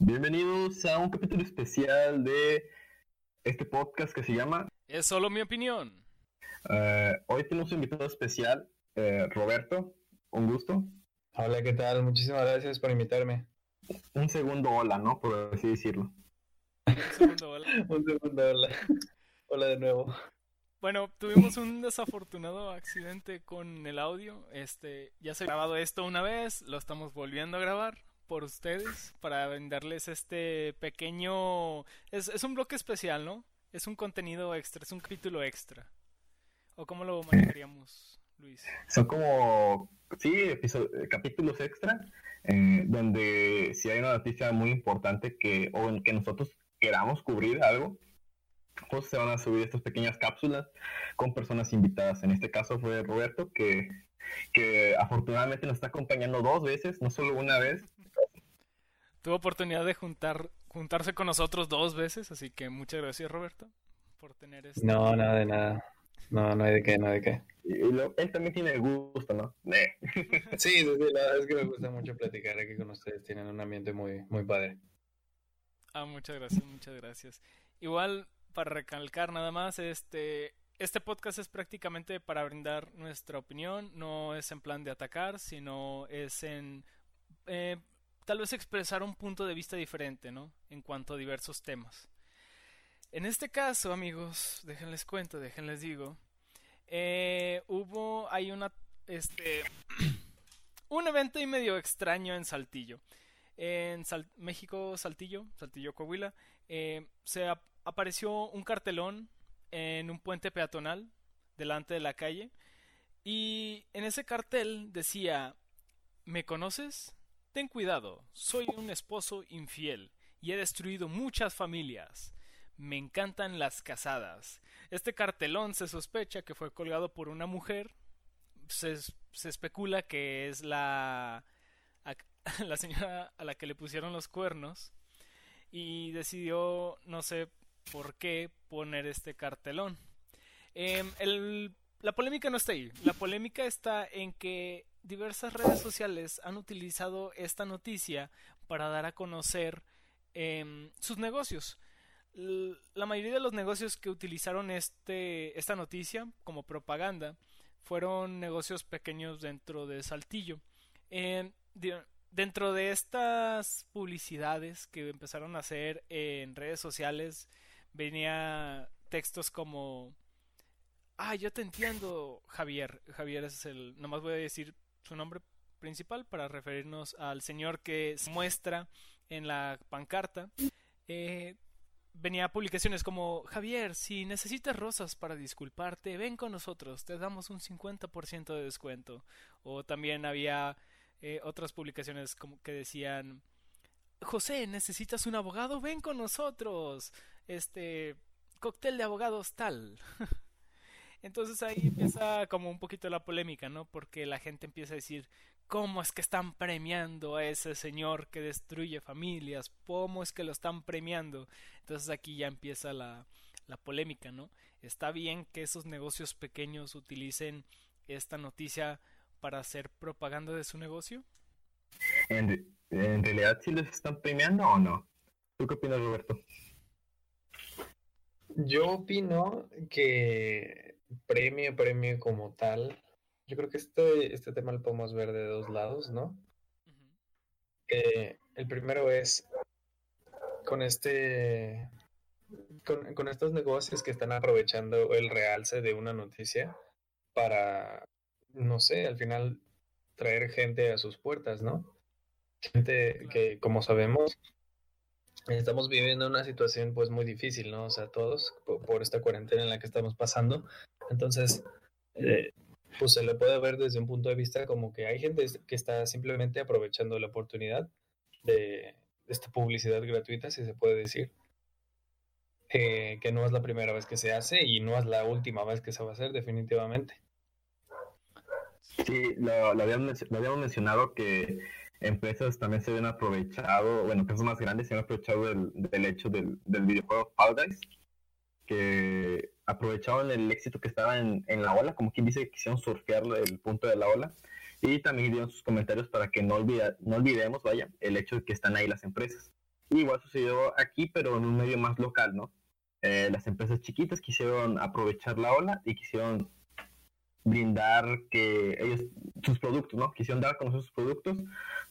Bienvenidos a un capítulo especial de este podcast que se llama Es solo mi opinión. Eh, hoy tenemos un invitado especial, eh, Roberto. Un gusto. Hola, ¿qué tal? Muchísimas gracias por invitarme. Un segundo hola, ¿no? Por así decirlo. Un segundo, hola. Un segundo, hola. Hola de nuevo. Bueno, tuvimos un desafortunado accidente con el audio. Este, ya se ha grabado esto una vez, lo estamos volviendo a grabar por ustedes para venderles este pequeño... Es, es un bloque especial, ¿no? Es un contenido extra, es un capítulo extra. ¿O cómo lo manejaríamos, Luis? Son como, sí, capítulos extra, eh, donde si hay una noticia muy importante que, o en que nosotros queramos cubrir algo, pues se van a subir estas pequeñas cápsulas con personas invitadas. En este caso fue Roberto, que, que afortunadamente nos está acompañando dos veces, no solo una vez. Tuvo oportunidad de juntar, juntarse con nosotros dos veces, así que muchas gracias, Roberto, por tener este... No, nada de nada. No, no hay de qué, no hay de qué. Y, y lo- él también tiene gusto, ¿no? Sí, sí, sí, la verdad es que me gusta mucho platicar aquí con ustedes. Tienen un ambiente muy, muy padre. Ah, muchas gracias, muchas gracias. Igual, para recalcar nada más, este, este podcast es prácticamente para brindar nuestra opinión, no es en plan de atacar, sino es en eh, tal vez expresar un punto de vista diferente, ¿no? En cuanto a diversos temas. En este caso, amigos, déjenles cuento, déjenles digo, eh, hubo, hay una, este, un evento y medio extraño en Saltillo en Sal- México, Saltillo, Saltillo, Coahuila, eh, se ap- apareció un cartelón en un puente peatonal delante de la calle y en ese cartel decía, ¿me conoces? Ten cuidado, soy un esposo infiel y he destruido muchas familias. Me encantan las casadas. Este cartelón se sospecha que fue colgado por una mujer. Se, es- se especula que es la la señora a la que le pusieron los cuernos y decidió, no sé por qué, poner este cartelón. Em, el- la polémica no está ahí. La polémica está en que diversas redes sociales han utilizado esta noticia para dar a conocer em, sus negocios. La mayoría de los negocios que utilizaron este, esta noticia como propaganda fueron negocios pequeños dentro de Saltillo. Em, dentro de estas publicidades que empezaron a hacer en redes sociales venía textos como ah yo te entiendo Javier Javier es el nomás voy a decir su nombre principal para referirnos al señor que muestra en la pancarta Eh, venía publicaciones como Javier si necesitas rosas para disculparte ven con nosotros te damos un 50% de descuento o también había eh, otras publicaciones como que decían José, ¿necesitas un abogado? Ven con nosotros. Este cóctel de abogados tal. Entonces ahí empieza como un poquito la polémica, ¿no? Porque la gente empieza a decir, ¿cómo es que están premiando a ese señor que destruye familias? ¿Cómo es que lo están premiando? Entonces aquí ya empieza la, la polémica, ¿no? Está bien que esos negocios pequeños utilicen esta noticia para hacer propaganda de su negocio. ¿En, en realidad sí les están premiando o no? ¿Tú qué opinas, Roberto? Yo opino que premio, premio como tal. Yo creo que este, este tema lo podemos ver de dos lados, ¿no? Eh, el primero es con este, con, con estos negocios que están aprovechando el realce de una noticia para, no sé, al final traer gente a sus puertas, ¿no? Gente que, como sabemos, estamos viviendo una situación pues muy difícil, ¿no? O sea, todos por, por esta cuarentena en la que estamos pasando. Entonces, eh, pues se le puede ver desde un punto de vista como que hay gente que está simplemente aprovechando la oportunidad de esta publicidad gratuita, si se puede decir, eh, que no es la primera vez que se hace y no es la última vez que se va a hacer definitivamente. Sí, lo, lo habíamos, lo habíamos mencionado que empresas también se habían aprovechado, bueno, empresas más grandes se habían aprovechado del, del hecho del, del videojuego Fall Guys, que aprovecharon el éxito que estaba en, en la ola, como quien dice, quisieron surfear el punto de la ola, y también dieron sus comentarios para que no, olvida, no olvidemos, vaya, el hecho de que están ahí las empresas. igual sucedió aquí, pero en un medio más local, ¿no? Eh, las empresas chiquitas quisieron aprovechar la ola y quisieron brindar que ellos, sus productos, ¿no? Quisieron dar a conocer sus productos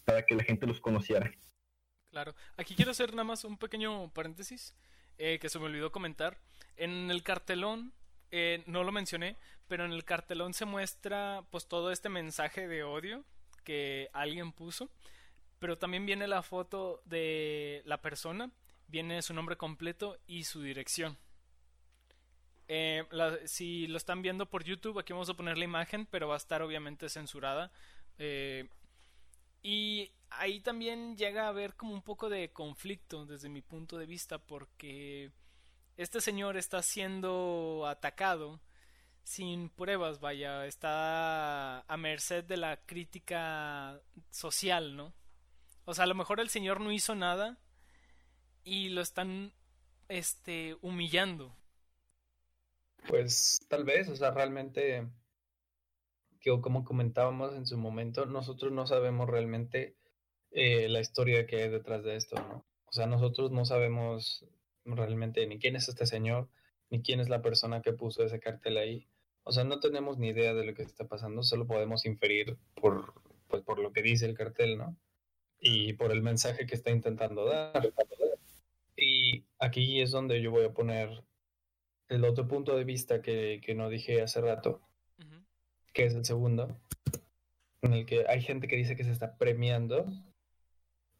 para que la gente los conociera. Claro. Aquí quiero hacer nada más un pequeño paréntesis eh, que se me olvidó comentar. En el cartelón, eh, no lo mencioné, pero en el cartelón se muestra pues todo este mensaje de odio que alguien puso. Pero también viene la foto de la persona, viene su nombre completo y su dirección. Eh, si lo están viendo por YouTube, aquí vamos a poner la imagen, pero va a estar obviamente censurada. Eh, y ahí también llega a haber como un poco de conflicto desde mi punto de vista, porque este señor está siendo atacado sin pruebas, vaya, está a merced de la crítica social, ¿no? O sea, a lo mejor el señor no hizo nada y lo están este humillando. Pues tal vez, o sea, realmente, que como comentábamos en su momento, nosotros no sabemos realmente eh, la historia que hay detrás de esto, ¿no? O sea, nosotros no sabemos realmente ni quién es este señor, ni quién es la persona que puso ese cartel ahí. O sea, no tenemos ni idea de lo que está pasando, solo podemos inferir por, pues, por lo que dice el cartel, ¿no? Y por el mensaje que está intentando dar. Y aquí es donde yo voy a poner el otro punto de vista que, no dije hace rato, que es el segundo, en el que hay gente que dice que se está premiando.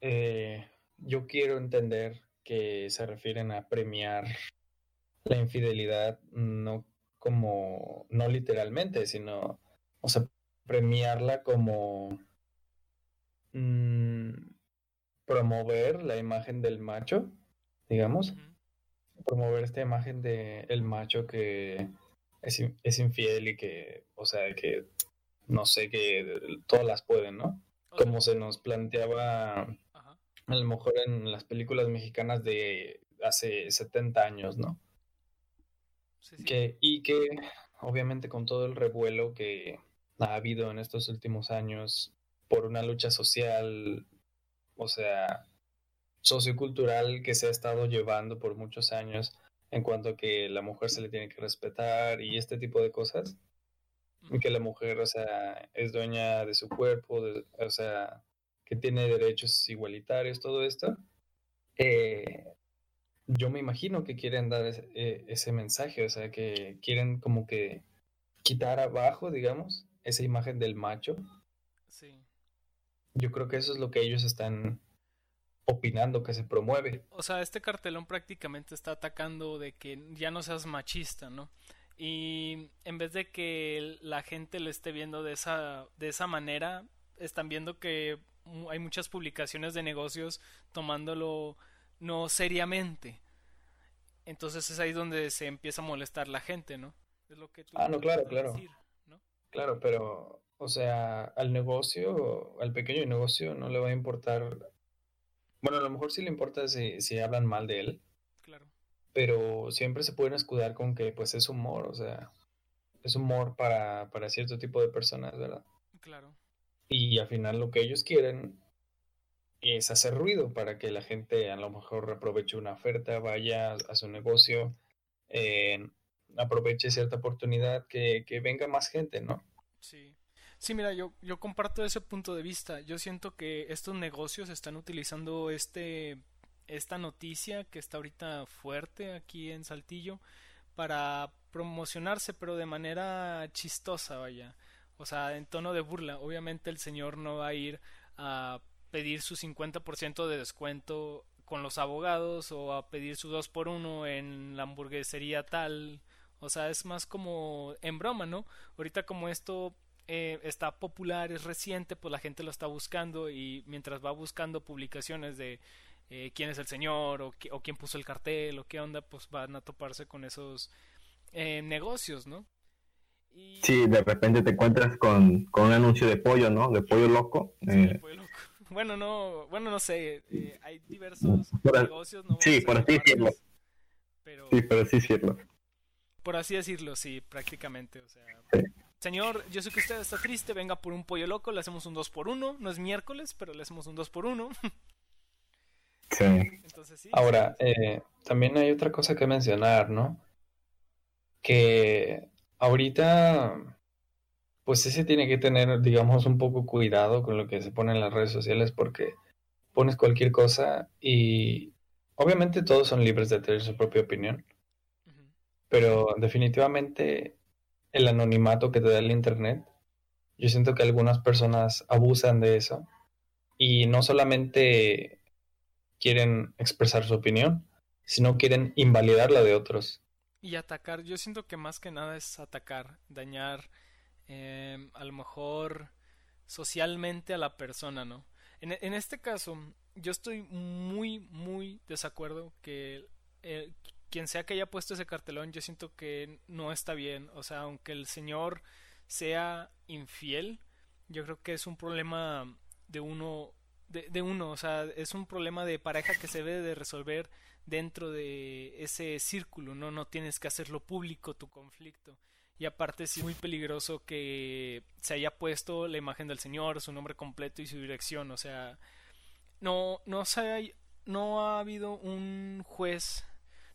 Eh, yo quiero entender que se refieren a premiar la infidelidad, no como, no literalmente, sino, o sea, premiarla como mm, promover la imagen del macho, digamos promover esta imagen de el macho que es, infiel y que, o sea, que no sé, que todas las pueden, ¿no? Como se nos planteaba a lo mejor en las películas mexicanas de hace 70 años, ¿no? Que, y que obviamente con todo el revuelo que ha habido en estos últimos años por una lucha social, o sea, sociocultural que se ha estado llevando por muchos años en cuanto a que la mujer se le tiene que respetar y este tipo de cosas. Y que la mujer, o sea, es dueña de su cuerpo, o sea, que tiene derechos igualitarios, todo esto. Eh, yo me imagino que quieren dar ese, eh, ese, mensaje, o sea, que quieren como que quitar abajo, digamos, esa imagen del macho. Sí. Yo creo que eso es lo que ellos están opinando que se promueve. O sea, este cartelón prácticamente está atacando de que ya no seas machista, ¿no? Y en vez de que la gente lo esté viendo de esa, de esa manera, están viendo que hay muchas publicaciones de negocios tomándolo no seriamente. Entonces es ahí donde se empieza a molestar la gente, ¿no? Es lo que tú ah, no, claro, claro. ¿no? Claro, pero, o sea, al negocio, al pequeño negocio no le va a importar bueno, a lo mejor sí le importa si, si hablan mal de él. Claro. Pero siempre se pueden escudar con que pues es humor, o sea, es humor para, para cierto tipo de personas, ¿verdad? Claro. Y al final lo que ellos quieren es hacer ruido para que la gente a lo mejor aproveche una oferta, vaya a su negocio, eh, aproveche cierta oportunidad, que, que venga más gente, ¿no? Sí. Sí, mira, yo, yo comparto ese punto de vista. Yo siento que estos negocios están utilizando este esta noticia que está ahorita fuerte aquí en Saltillo para promocionarse, pero de manera chistosa, vaya. O sea, en tono de burla. Obviamente el señor no va a ir a pedir su 50% de descuento con los abogados o a pedir su 2 por 1 en la hamburguesería tal. O sea, es más como en broma, ¿no? Ahorita como esto eh, está popular, es reciente, pues la gente lo está buscando y mientras va buscando publicaciones de eh, quién es el señor o, o, quién puso el cartel o qué onda, pues van a toparse con esos eh, negocios, ¿no? Y... Sí, de repente te encuentras con, con, un anuncio de pollo, ¿no? De pollo loco. Bueno, no, bueno, no sé, hay diversos negocios. No sí, por así decirlo. Sí, por así decirlo. Por así decirlo, sí, prácticamente, o sea... Señor, yo sé que usted está triste, venga por un pollo loco, le hacemos un 2 por 1 No es miércoles, pero le hacemos un 2 por 1 Sí. Entonces sí. Ahora, eh, también hay otra cosa que mencionar, ¿no? Que ahorita, pues sí se tiene que tener, digamos, un poco cuidado con lo que se pone en las redes sociales porque pones cualquier cosa y obviamente todos son libres de tener su propia opinión, pero definitivamente el anonimato que te da el Internet, yo siento que algunas personas abusan de eso y no solamente quieren expresar su opinión, sino quieren invalidar la de otros. Y atacar, yo siento que más que nada es atacar, dañar em, a lo mejor socialmente a la persona, ¿no? En, en este caso, yo estoy muy, muy desacuerdo que quien sea que haya puesto ese cartelón, yo siento que no está bien. O sea, aunque el señor sea infiel, yo creo que es un problema de uno, de, de uno, o sea, es un problema de pareja que se debe de resolver dentro de ese círculo, ¿no? No tienes que hacerlo público tu conflicto. Y aparte es muy peligroso que se haya puesto la imagen del señor, su nombre completo y su dirección, o sea, no no se ha, no ha habido un juez,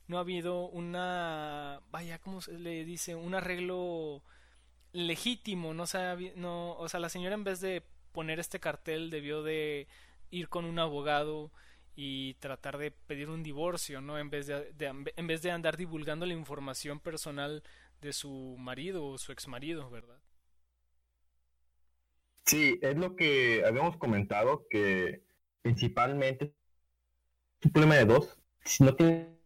no ha habido una vaya, ¿cómo se le dice? un arreglo legítimo, no se no, o sea, la señora en vez de poner este cartel debió de ir con un abogado y tratar de pedir un divorcio, ¿no? En vez de, en vez de andar divulgando la información personal de su marido o su exmarido, ¿verdad? Sí, es lo que habíamos comentado, que principalmente es un problema de dos. Si no tienes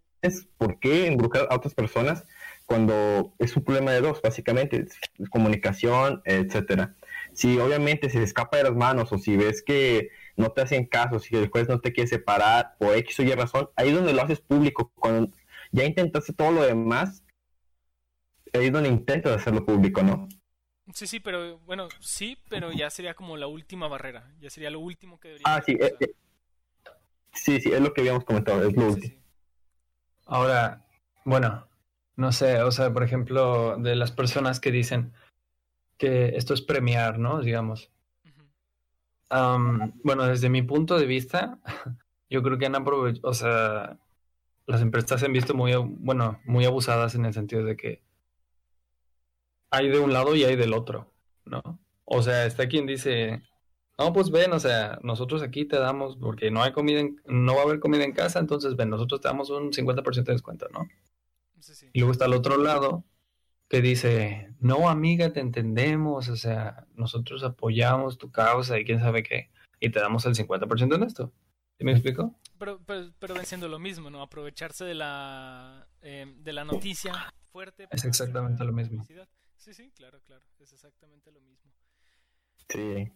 por qué involucrar a otras personas cuando es un problema de dos, básicamente, comunicación, etcétera. Si obviamente se escapa de las manos o si ves que no te hacen caso, si el juez no te quiere separar por X o Y razón, ahí es donde lo haces público. Cuando ya intentaste todo lo demás, ahí es donde intentas hacerlo público, ¿no? Sí, sí, pero bueno, sí, pero ya sería como la última barrera, ya sería lo último que debería Ah, sí, eh, eh, sí, sí, es lo que habíamos comentado, es lo Sí, último. sí. Ahora, bueno, no sé, o sea, por ejemplo, de las personas que dicen que esto es premiar, ¿no? Digamos. Am, bueno, desde mi punto de vista, yo creo que han aprovechado, o sea, las empresas se han visto muy, bueno, muy abusadas en el sentido de que hay de un lado y hay del otro, ¿no? O sea, está quien dice, no, pues ven, o sea, nosotros aquí te damos, porque no hay comida, en- no va a haber comida en casa, entonces ven, nosotros te damos un 50% de descuento, ¿no? Sí, sí. Y luego está el otro lado que dice, no, amiga, te entendemos, o sea, nosotros apoyamos tu causa y quién sabe qué, y te damos el 50% en esto. ¿Sí me explico? Pero, pero, pero ven siendo lo mismo, ¿no? Aprovecharse de la, eh, de la noticia fuerte. Es exactamente lo mismo. publicidad. Sí, sí, claro, claro, es exactamente lo mismo. Sí.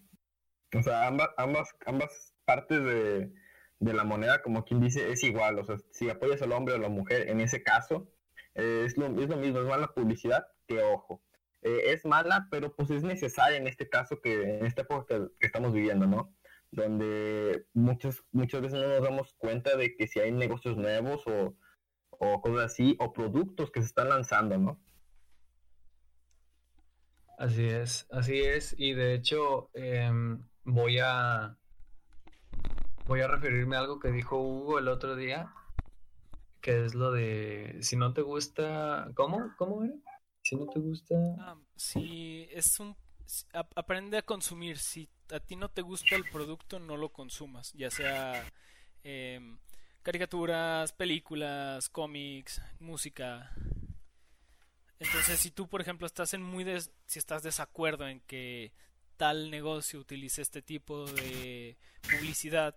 O sea, ambas, ambas, ambas partes de, de la moneda, como quien dice, es igual. O sea, si apoyas al hombre o a la mujer, en ese caso, eh, es, lo, es lo mismo, es mala publicidad que ojo. Eh, es mala, pero pues es necesaria en este caso, que en esta época que, estamos viviendo, ¿no? Donde muchas, muchas veces no nos damos cuenta de que si hay negocios nuevos o, o cosas así, o productos que se están lanzando, ¿no? Así es, así es, y de hecho em, voy a voy a referirme a algo que dijo Hugo el otro día, que es lo de si no te gusta, ¿cómo? ¿Cómo era? Si no te gusta, Ah, si es un... aprende a consumir. Si a ti no te gusta el producto, no lo consumas. Ya sea em, caricaturas, películas, cómics, música. Entonces, si tú, por ejemplo, estás en muy des- si estás desacuerdo en que tal negocio utilice este tipo de publicidad,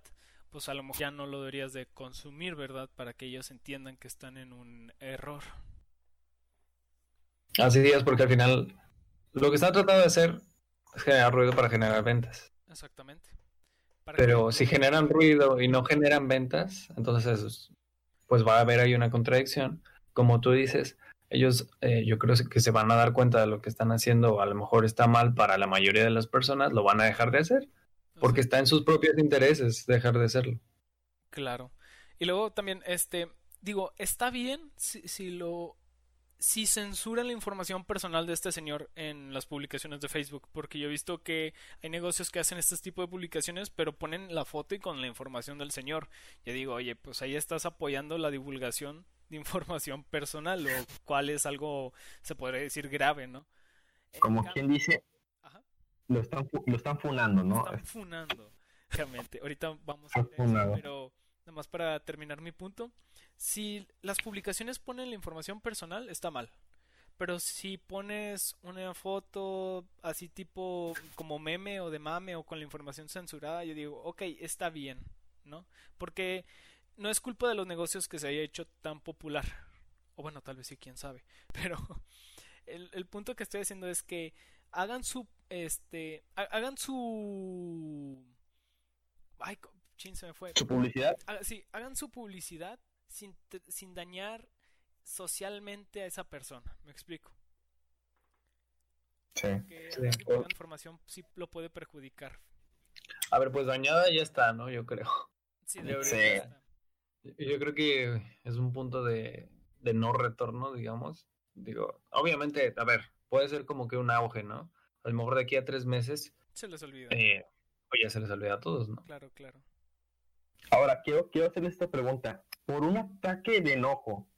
pues a lo mejor ya no lo deberías de consumir, ¿verdad? Para que ellos entiendan que están en un error. así es, porque al final lo que están tratando de hacer es generar ruido para generar ventas. Exactamente. Para que- Pero si generan ruido y no generan ventas, entonces pues va a haber ahí una contradicción. Como tú dices, ellos eh, yo creo que se van a dar cuenta de lo que están haciendo, a lo mejor está mal para la mayoría de las personas, lo van a dejar de hacer, porque está en sus propios intereses dejar de hacerlo. Claro. Y luego también, este, digo, está bien si, si lo, si censuran la información personal de este señor en las publicaciones de Facebook, porque yo he visto que hay negocios que hacen este tipo de publicaciones, pero ponen la foto y con la información del señor. Yo digo, oye, pues ahí estás apoyando la divulgación de información personal, lo cual es algo, se podría decir, grave, ¿no? Como quien dice, lo están, lo están funando, ¿no? Lo están funando, realmente. Ahorita vamos a ver eso, pero nada más para terminar mi punto si las publicaciones ponen la información personal, está mal. Pero si pones una foto así tipo como meme o de mame o con la información censurada, yo digo, ok, está bien, ¿no? Porque no es culpa de los negocios que se haya hecho tan popular. O bueno, tal vez sí, quién sabe. Pero el, el punto que estoy haciendo es que hagan su, este, hagan su... Ay, chin, se me fue. ¿Su publicidad? Sí, hagan su publicidad sin, sin dañar socialmente a esa persona. ¿Me explico? Sí. la información sí lo puede perjudicar. A ver, pues dañada ya está, ¿no? Yo creo. Sí, de Yo creo que es un punto de, de no retorno, digamos. Digo, obviamente, a ver, puede ser como que un auge, ¿no? A lo mejor de aquí a tres meses. Se les olvida. Eh, o ya se les olvida a todos, ¿no? Claro, claro. Ahora, quiero, quiero hacer esta pregunta. Por un ataque de enojo,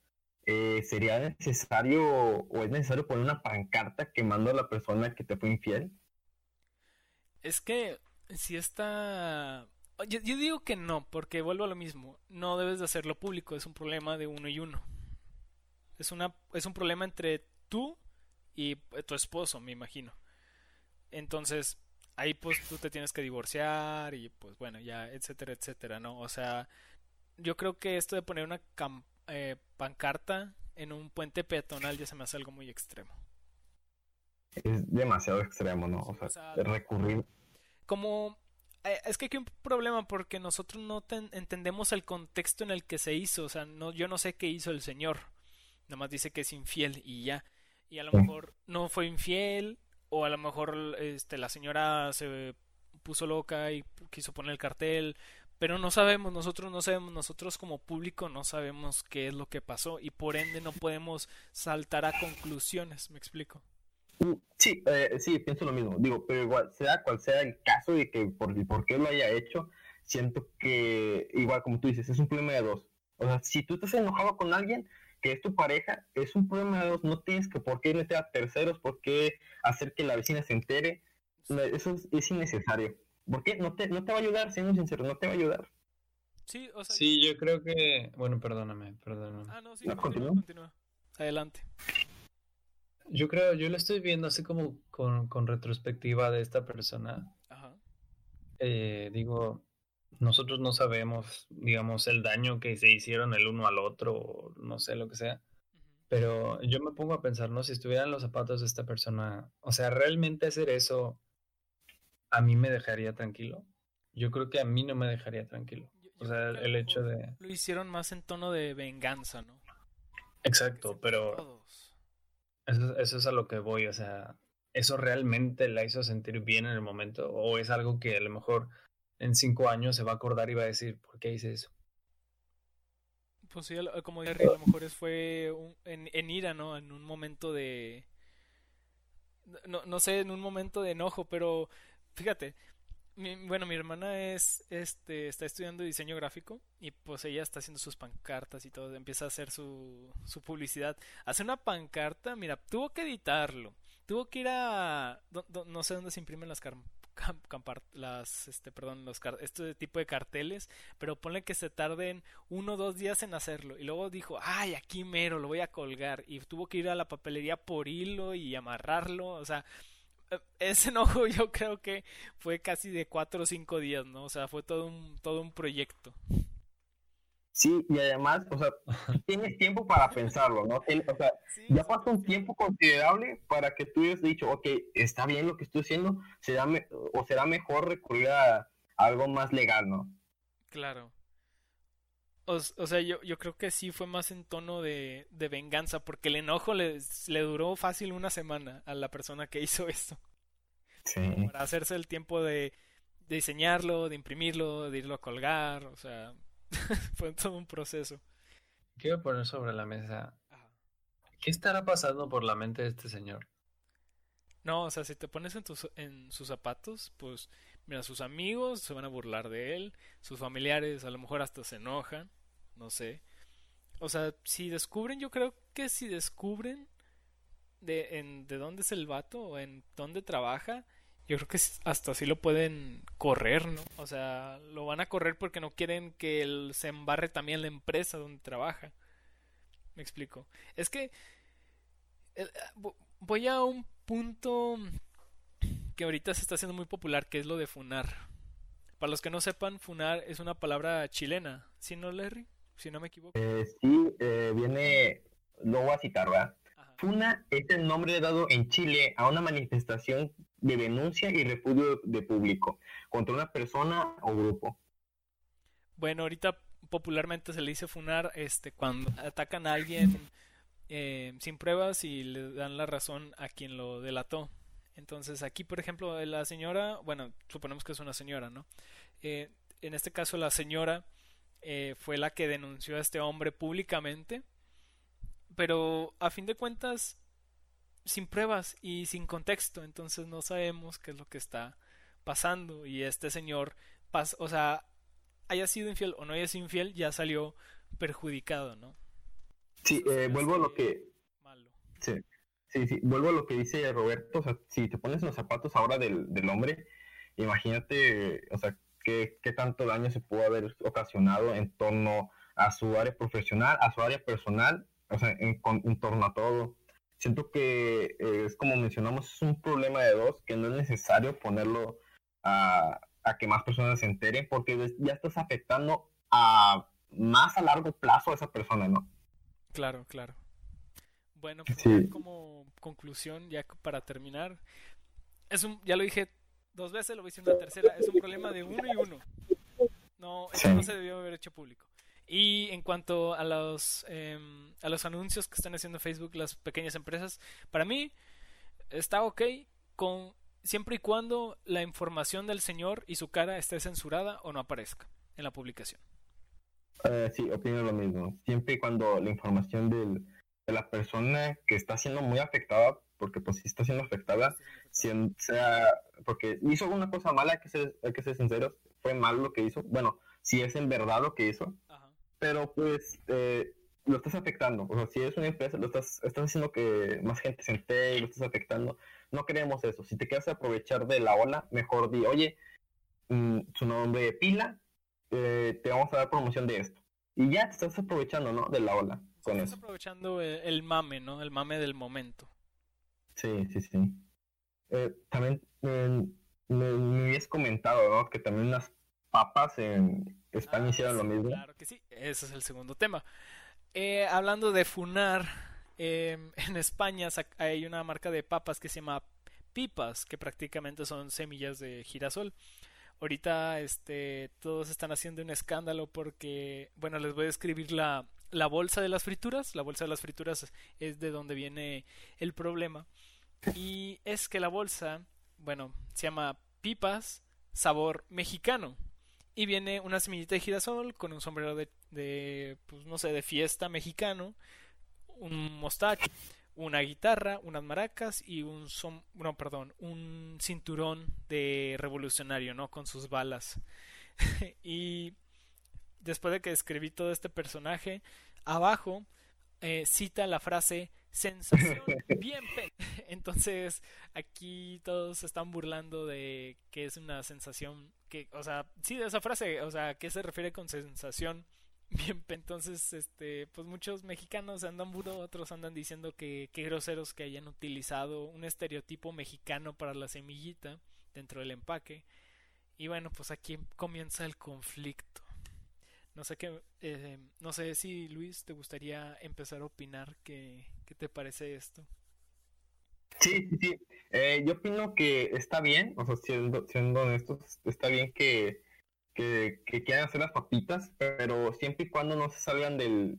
eh, ¿sería necesario o es necesario poner una pancarta quemando a la persona que te fue infiel? Es que si está... Yo, yo, digo que no, porque vuelvo a lo mismo. No debes de hacerlo público, es un problema de uno y uno. Es, una, es un problema entre tú y tu esposo, me imagino. Entonces, ahí pues tú te tienes que divorciar y pues bueno, ya, etcétera, etcétera, ¿no? O sea, yo creo que esto de poner una eh, pancarta en un puente peatonal ya se me hace algo muy extremo. Es demasiado extremo, ¿no? O sea, recurrir. Como eh, es que aquí hay un problema porque nosotros no entendemos el contexto en el que se hizo, o sea, no yo no sé qué hizo el señor. Nada más dice que es infiel y ya. Y a lo mejor no fue infiel, o a lo mejor este, la señora se puso loca y quiso poner el cartel, pero no sabemos, nosotros no sabemos, nosotros como público no sabemos qué es lo que pasó y por ende no podemos saltar a conclusiones, ¿me explico? Mm, sí, eh, sí, pienso lo mismo, digo, pero igual, sea cual sea el caso de que por, por qué lo haya hecho, siento que, igual como tú dices, es un problema de dos. O sea, si tú estás enojado con alguien, que es tu pareja, es un problema de dos, no tienes que por qué meter a terceros, por qué hacer que la vecina se entere, eso es, innecesario. ¿Por qué? No te, no te va a ayudar, siendo sincero, no te va a ayudar. Sí, o sea, sí, yo creo que, bueno, perdóname, perdóname. Ah, no, sí, continúa, continúa. Adelante. Yo creo, yo lo estoy viendo así como con, con retrospectiva de esta persona. Ajá. Eh, digo, nosotros no sabemos, digamos, el daño que se hicieron el uno al otro, no sé lo que sea. Pero yo me pongo a pensar, ¿no? Si estuviera en los zapatos de esta persona, o sea, realmente hacer eso a mí me dejaría tranquilo. Yo creo que a mí no me dejaría tranquilo. o sea, el hecho de... Lo hicieron más en tono de venganza, ¿no? Exacto, pero... Eso, eso es a lo que voy, o sea, ¿eso realmente la hizo sentir bien en el momento? ¿O es algo que a lo mejor en cinco años se va a acordar y va a decir, ¿por qué hice eso? Pues sí, como dije, a lo mejor fue en, en, ira, ¿no? En un momento de... No, no sé, en un momento de enojo, pero fíjate, bueno, mi hermana es, este, está estudiando diseño gráfico y pues ella está haciendo sus pancartas y todo, empieza a hacer su, su publicidad. Hace una pancarta, mira, tuvo que editarlo, tuvo que ir a, no sé dónde se imprimen las, las este perdón los este tipo de carteles pero ponle que se tarden uno o dos días en hacerlo y luego dijo ay aquí mero lo voy a colgar y tuvo que ir a la papelería por hilo y amarrarlo o sea ese enojo yo creo que fue casi de cuatro o cinco días no o sea fue todo un todo un proyecto Sí, y además, o sea, tienes tiempo para pensarlo, ¿no? O sea, ya pasó un tiempo considerable para que tú hayas dicho, ok, está bien lo que estoy haciendo, será o será mejor recurrir a, algo más legal, ¿no? Claro. O, o sea, yo, yo, creo que sí fue más en tono de, de venganza, porque el enojo le, le, duró fácil una semana a la persona que hizo esto. Sí. Para hacerse el tiempo de, de diseñarlo, de imprimirlo, de irlo a colgar, o sea, Fue todo un proceso. Quiero poner sobre la mesa ¿Qué estará pasando por la mente de este señor? No, o sea, si te pones en, tus, en sus zapatos, pues, mira, sus amigos se van a burlar de él, sus familiares a lo mejor hasta se enojan, no sé. O sea, si descubren, yo creo que si descubren de, en, de dónde es el vato o en dónde trabaja, yo creo que hasta así lo pueden correr, ¿no? O sea, lo van a correr porque no quieren que él se embarre también la empresa donde trabaja. Me explico. Es que eh, voy a un punto que ahorita se está haciendo muy popular, que es lo de funar. Para los que no sepan, funar es una palabra chilena, ¿sí no, Larry? Si no me equivoco. Eh, sí, eh, viene, lo voy a citar, ¿verdad? Funa es el nombre dado en Chile a una manifestación de denuncia y repudio de público contra una persona o grupo. Bueno, ahorita popularmente se le dice funar este cuando atacan a alguien eh, sin pruebas y le dan la razón a quien lo delató. Entonces aquí, por ejemplo, la señora, bueno, suponemos que es una señora, ¿no? Eh, en este caso la señora eh, fue la que denunció a este hombre públicamente pero a fin de cuentas sin pruebas y sin contexto, entonces no sabemos qué es lo que está pasando y este señor, o sea, haya sido infiel o no haya sido infiel, ya salió perjudicado, ¿no? Sí, eh, vuelvo a lo que... Malo. Sí, sí, sí, vuelvo a lo que dice Roberto, o sea, si te pones los zapatos ahora del, del hombre, imagínate, o sea, qué, qué tanto daño se pudo haber ocasionado en torno a su área profesional, a su área personal o sea, en, torno a todo. Siento que eh, es como mencionamos, es un problema de dos que no es necesario ponerlo a, que más personas se enteren porque ya estás afectando a más a largo plazo a esa persona, ¿no? Claro, claro. Bueno, pues como conclusión, ya para terminar, es un, ya lo dije dos veces, lo voy a decir una tercera, es un problema de uno y uno. No, eso no se debió haber hecho público. Y en cuanto a los, em, a los anuncios que están haciendo Facebook las pequeñas empresas, para mí está ok con siempre y cuando la información del señor y su cara esté censurada o no aparezca en la publicación. Eh, sí, opino lo mismo. Siempre y cuando la información del, de la persona que está siendo muy afectada, porque pues si está siendo afectada, sea, porque hizo alguna cosa mala, hay que ser, hay que ser sinceros, fue mal lo que hizo. Bueno, si es en verdad lo que hizo, pero pues eh, lo estás afectando. O sea, si es una empresa, lo estás, estás haciendo que más gente se entere y lo estás afectando. No queremos eso. Si te quieres aprovechar de la ola, mejor di, oye, mm, su nombre de pila, eh, te vamos a dar promoción de esto. Y ya te estás aprovechando, ¿no? De la ola. Con estás aprovechando el, mame, ¿no? El mame del momento. Sí, sí, sí. Eh, también me, me habías comentado, ¿no? Que también las papas en España ah, hicieron lo mismo. Claro que sí, ese es el segundo tema. Eh, hablando de funar, em, en España hay una marca de papas que se llama pipas, que prácticamente son semillas de girasol. Ahorita este, todos están haciendo un escándalo porque, bueno, les voy a escribir la, la bolsa de las frituras. La bolsa de las frituras es de donde viene el problema. Y es que la bolsa, bueno, se llama pipas sabor mexicano y viene una semillita de girasol con un sombrero de, pues no sé, de fiesta mexicano, un mostacho, una guitarra, unas maracas y un som no, perdón, un cinturón de revolucionario, ¿no? Con sus balas. y después de que escribí todo este personaje, abajo eh, cita la frase sensación bien entonces aquí todos se están burlando de que es una sensación que o sea sí de esa frase o sea qué se refiere con sensación bien entonces este pues muchos mexicanos andan burro otros andan diciendo que qué groseros que hayan utilizado un estereotipo mexicano para la semillita dentro del empaque. Y bueno pues aquí comienza el conflicto no sé qué, eh, no sé si Luis te gustaría empezar a opinar qué, qué te parece esto. Sí, sí, sí. Eh, yo opino que está bien, o sea, siendo, siendo honestos, está bien que, que, quieran hacer las papitas, pero siempre y cuando no se salgan del...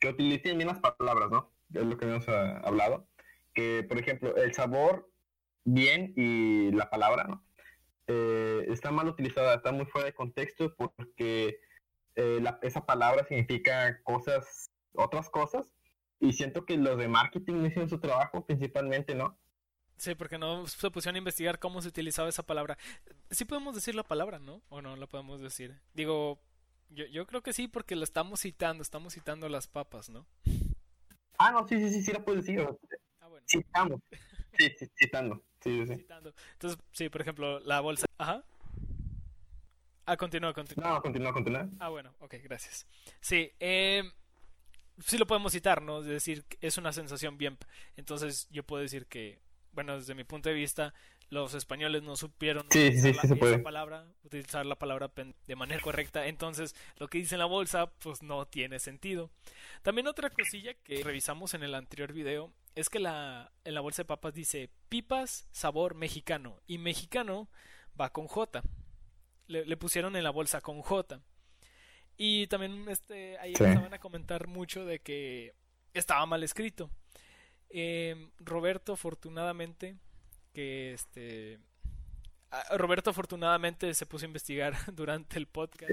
que utilicen bien las palabras, ¿no? Es lo que hemos ah, hablado. Que, por ejemplo, el sabor bien y la palabra, ¿no? Eh, está mal utilizada, está muy fuera de contexto porque eh, esa palabra significa cosas, otras cosas, y siento que los de marketing no hicieron su trabajo principalmente, ¿no? Sí, porque no se pusieron a investigar cómo se utilizaba esa palabra. Sí podemos decir la palabra, ¿no? O no la podemos decir. Digo, yo, yo creo que sí, porque la estamos citando, estamos citando las papas, ¿no? Ah, no, sí, sí, sí, sí la puedes decir. Ah, bueno. Citamos. Sí, sí, citando. Sí, sí. Citando. Entonces, sí, por ejemplo, la bolsa. Ajá. Ah, continúa, continúa. No, continúa, continúa. Ah, bueno, ok, gracias. Sí, eh, sí lo podemos citar, ¿no? Es decir, es una sensación bien. Entonces, yo puedo decir que bueno, desde mi punto de vista, los españoles no supieron sí, utilizar sí, sí, se la, puede. esa palabra, utilizar la palabra de manera correcta. Entonces, lo que dice en la bolsa, pues no tiene sentido. También otra cosilla que revisamos en el anterior video es que la, en la bolsa de papas dice pipas sabor mexicano y mexicano va con J. Le, le pusieron en la bolsa con J. Y también este, ahí Sí. empezaban a comentar mucho de que estaba mal escrito. Eh, Roberto, afortunadamente, que este. ah, Roberto afortunadamente se puso a investigar durante el podcast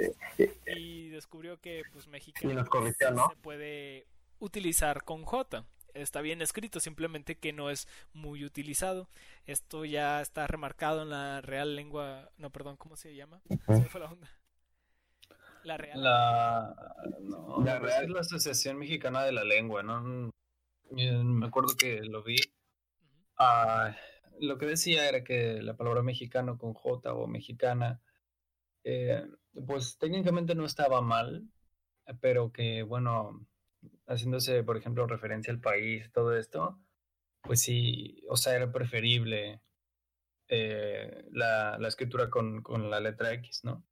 y descubrió que pues mexicano Y nos corrigió, ¿no? se puede utilizar con J. Está bien escrito, simplemente que no es muy utilizado. Esto ya está remarcado en la Real Lengua, no, perdón, ¿cómo se llama? Se me fue la onda. La Real. La, no, La real- es la Asociación Mexicana de la Lengua, ¿no? Eh, Me acuerdo que lo vi. Ah, lo que decía era que la palabra mexicano con J o mexicana, eh, pues técnicamente no estaba mal, pero que bueno, haciéndose, por ejemplo, referencia al país, todo esto, pues sí, o sea, era preferible eh, la, la escritura con, con la letra X, ¿no?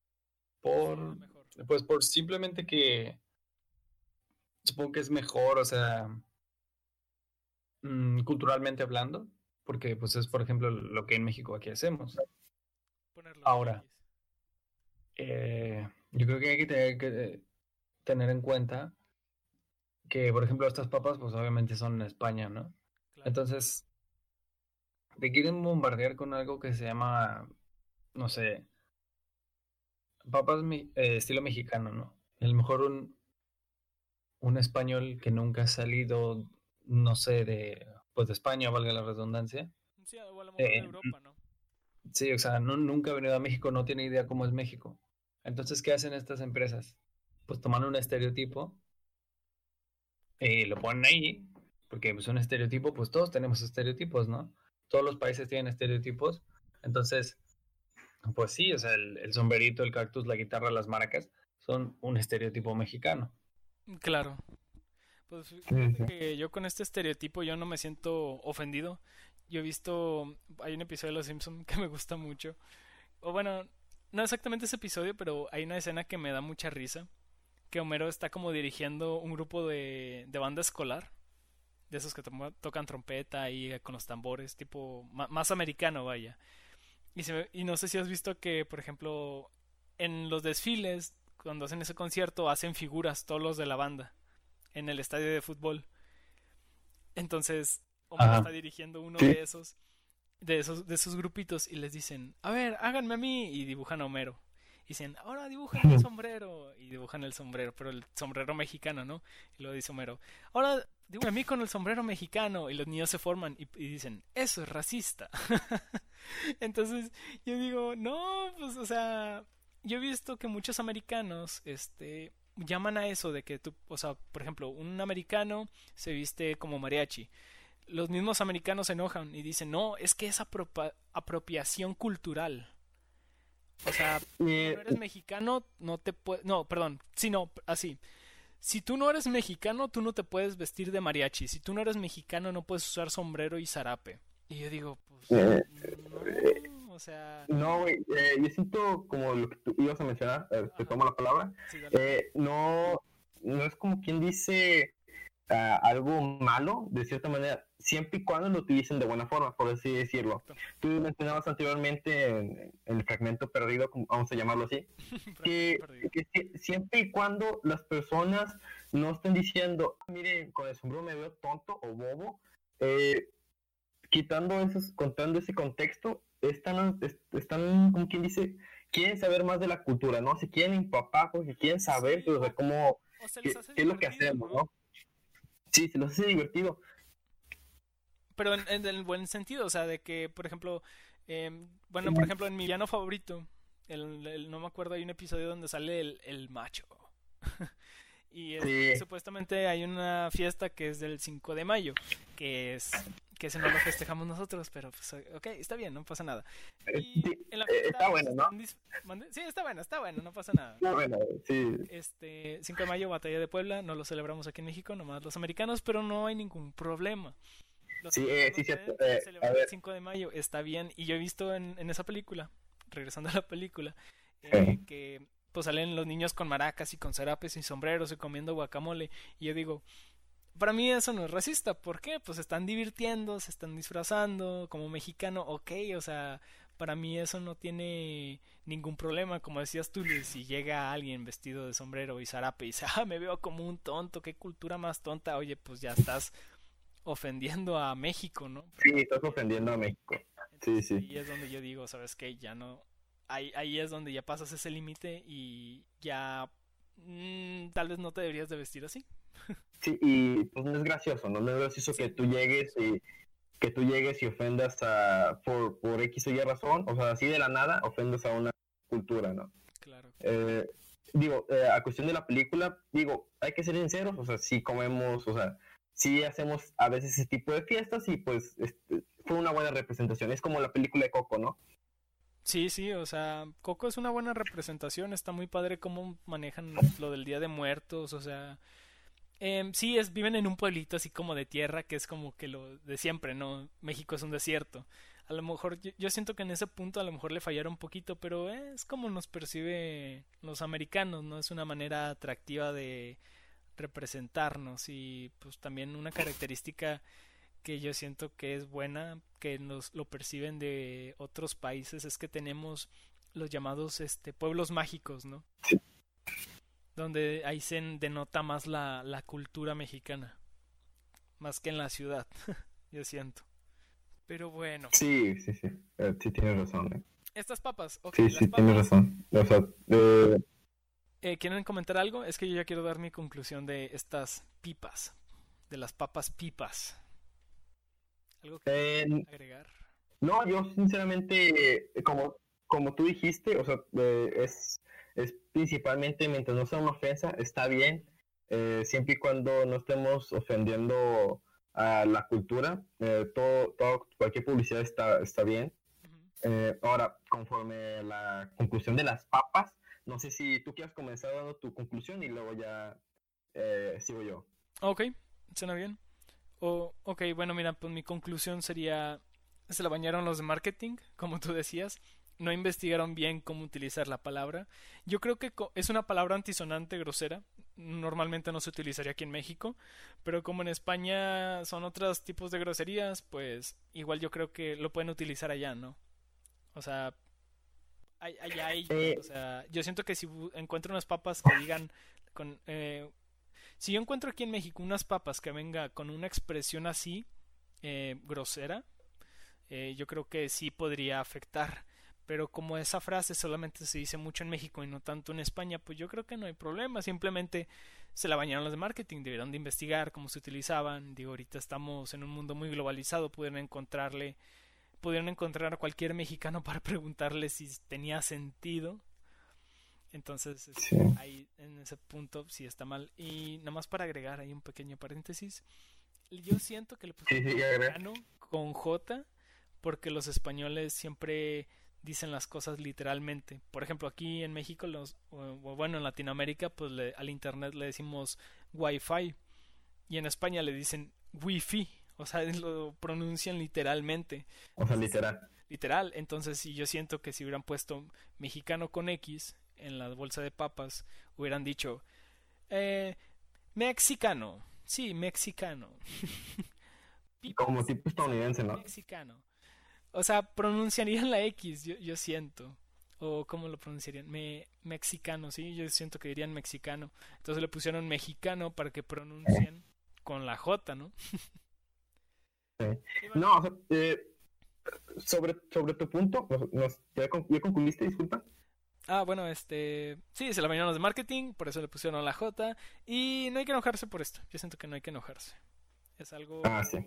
Por, Sí, mejor. pues por simplemente que supongo que es mejor, o sea, mm, culturalmente hablando, porque pues es por ejemplo lo que en México aquí hacemos. Ahora. Eh, yo creo que hay que tener, que tener en cuenta que, por ejemplo, estas papas pues obviamente son en España, ¿no? Claro. Entonces, te quieren bombardear con algo que se llama, no sé, papas mi- eh, estilo mexicano, ¿no? A lo mejor un, un español que nunca ha salido, no sé, de, pues de España, valga la redundancia. Sí, o a lo mejor de eh, Europa, ¿no? Sí, o sea, no, nunca ha venido a México, no tiene idea cómo es México. Entonces, ¿qué hacen estas empresas? Pues toman un estereotipo y lo ponen ahí, porque pues un estereotipo, pues todos tenemos estereotipos, ¿no? Todos los países tienen estereotipos. Entonces, pues sí, o sea, el, el sombrerito, el cactus, la guitarra, las maracas, son un estereotipo mexicano. Claro. Pues Sí, fíjate sí. que yo con este estereotipo yo no me siento ofendido. Yo he visto, hay un episodio de Los Simpson que me gusta mucho. O bueno, no exactamente ese episodio, pero hay una escena que me da mucha risa. Que Homero está como dirigiendo un grupo de, de banda escolar. De esos que tocan trompeta y con los tambores, tipo más americano, vaya. Y, se ve- y no sé si has visto que, por ejemplo, en los desfiles, cuando hacen ese concierto, hacen figuras todos los de la banda en el estadio de fútbol. Entonces, Homero Ajá. está dirigiendo uno Sí. de esos, de esos, de esos grupitos y les dicen, a ver, háganme a mí, y dibujan a Homero. Y dicen, ahora dibujan el sombrero, y dibujan el sombrero, pero el sombrero mexicano, ¿no? Y luego dice Homero, ahora dibujan a mí con el sombrero mexicano, y los niños se forman y, dicen, eso es racista. Entonces, yo digo, no, pues, o sea, yo he visto que muchos americanos, este, llaman a eso de que tú, o sea, por ejemplo, un americano se viste como mariachi. Los mismos americanos se enojan y dicen, no, es que es apropiación cultural. O sea, si no Eh, eres mexicano, no te puedes, no, perdón, si no, así. Si tú no eres mexicano, tú no te puedes vestir de mariachi. Si tú no eres mexicano, no puedes usar sombrero y zarape. Y yo digo, pues, Eh, no, o sea, no, güey, eh, yo siento como lo que tú ibas a mencionar, eh, te tomo la palabra, sí, eh, no, no es como quien dice ah, algo malo, de cierta manera, siempre y cuando lo utilicen de buena forma, por así decirlo. Tú mencionabas anteriormente en, el fragmento perdido, vamos a llamarlo así, que, que si- siempre y cuando las personas no estén diciendo, "Ah, miren, con el sombrero me veo tonto o bobo, eh, quitando esos, contando ese contexto, están, est- están, como quien dice, quieren saber más de la cultura, ¿no? Se quieren empapar porque quieren saber, Sí, pues, o sea, cómo, O qué, qué es lo que hacemos, ¿no? Sí, se los hace divertido. Pero en, en el buen sentido, o sea, de que, por ejemplo, em, bueno, por ejemplo, en mi villano favorito, el, el- no me acuerdo, hay un episodio donde sale el, el macho. y Sí. supuestamente hay una fiesta que es del 5 de mayo, que es que ese no lo festejamos nosotros, pero pues ok, está bien, no pasa nada. Eh, Y sí, en la eh, fiesta, está bueno, ¿no? Sí, está bueno, está bueno, no pasa nada. está bueno, sí. Este, 5 de mayo, Batalla de Puebla, no lo celebramos aquí en México, nomás los americanos, pero no hay ningún problema. Los Sí, eh, sí, cierto, eh, el 5 de mayo, está bien, y yo he visto en, en esa película, regresando a la película, eh, que pues salen los niños con maracas y con zarapes y sombreros y comiendo guacamole, y yo digo, para mí eso no es racista, ¿por qué? Pues se están divirtiendo, se están disfrazando, como mexicano, ok, o sea, para mí eso no tiene ningún problema, como decías tú, si llega alguien vestido de sombrero y zarape y dice, ah, me veo como un tonto, qué cultura más tonta, oye, pues ya estás ofendiendo a México, ¿no? Sí, estás ofendiendo a México. Sí, sí. Ahí es donde yo digo, ¿sabes qué? Ya no, ahí, ahí es donde ya pasas ese límite y ya mm, tal vez no te deberías de vestir así. Sí, y pues no es gracioso, ¿no? No es gracioso que tú llegues y que tú llegues y ofendas a por, por X o Y razón, o sea, así de la nada ofendas a una cultura, ¿no? Claro. Eh, digo, eh, a cuestión de la película, digo, hay que ser sinceros, o sea, sí comemos, o sea, sí hacemos a veces ese tipo de fiestas y pues este, fue una buena representación. Es como la película de Coco, ¿no? Sí, sí, o sea, Coco es una buena representación, está muy padre cómo manejan lo del Día de Muertos, o sea, em, sí, es, viven en un pueblito así como de tierra, que es como que lo de siempre, ¿no? México es un desierto. A lo mejor, yo, yo siento que en ese punto a lo mejor le fallaron un poquito, pero es como nos percibe los americanos, ¿no? Es una manera atractiva de representarnos y pues también una característica que yo siento que es buena, que nos lo perciben de otros países, es que tenemos los llamados este pueblos mágicos, ¿no? Sí. Donde ahí se denota más la, la cultura mexicana, más que en la ciudad, yo siento. Pero bueno, Sí, sí, sí, eh, sí tienes razón. eh. estas papas, ok, Sí, las sí, papas, tienes razón. O sea, eh, eh, ¿quieren comentar algo? Es que yo ya quiero dar mi conclusión de estas pipas, de las papas pipas. ¿Algo que agregar? No, yo sinceramente, como, como tú dijiste, o sea, es, es principalmente mientras no sea una ofensa, está bien, eh, siempre y cuando no estemos ofendiendo a la cultura, eh, todo, todo, cualquier publicidad está, está bien. Eh, ahora, conforme a la conclusión de las papas, no sé si tú quieras comenzar dando tu conclusión y luego ya eh, sigo yo. Ok, suena bien. O, ok, bueno, mira, pues mi conclusión sería, se la bañaron los de marketing, como tú decías, no investigaron bien cómo utilizar la palabra. Yo creo que es una palabra antisonante, grosera, normalmente no se utilizaría aquí en México, pero como en España son otros tipos de groserías, pues igual yo creo que lo pueden utilizar allá, ¿no? O sea, allá hay, Eh. o sea, yo siento que si encuentro unas papas que digan con eh, si yo encuentro aquí en México unas papas que venga con una expresión así, eh, grosera, eh, yo creo que sí podría afectar. Pero como esa frase solamente se dice mucho en México y no tanto en España, pues yo creo que no hay problema. Simplemente se la bañaron los de marketing, debieron de investigar cómo se utilizaban. Digo, ahorita estamos en un mundo muy globalizado, pudieron encontrarle, pudieron encontrar a cualquier mexicano para preguntarle si tenía sentido. Entonces, este, Sí. ahí en ese punto sí está mal. Y nada más para agregar ahí un pequeño paréntesis, yo siento que le Sí, pusieron sí, mexicano con J porque los españoles siempre dicen las cosas literalmente. Por ejemplo, aquí en México, los, bueno, en Latinoamérica, pues le- al internet le decimos Wi-Fi y en España le dicen Wi-Fi. O sea, lo pronuncian literalmente O sea, literal. literal. Entonces, si yo siento que si hubieran puesto mexicano con X en la bolsa de papas, hubieran dicho eh, mexicano. Sí, mexicano. Como tipo estadounidense, ¿no? Mexicano. O sea, pronunciarían la X, yo, yo siento. O cómo lo pronunciarían. Me, mexicano, sí, yo siento que dirían mexicano. Entonces le pusieron mexicano para que pronuncien con la J, ¿no? No, eh, sobre, sobre tu punto, nos- nos- ¿ya, con- ya concluiste, disculpa? Ah, bueno, este. Sí, se la bañaron los de marketing, por eso le pusieron la J. Y no hay que enojarse por esto. Yo siento que no hay que enojarse. Es algo. Ah, sí.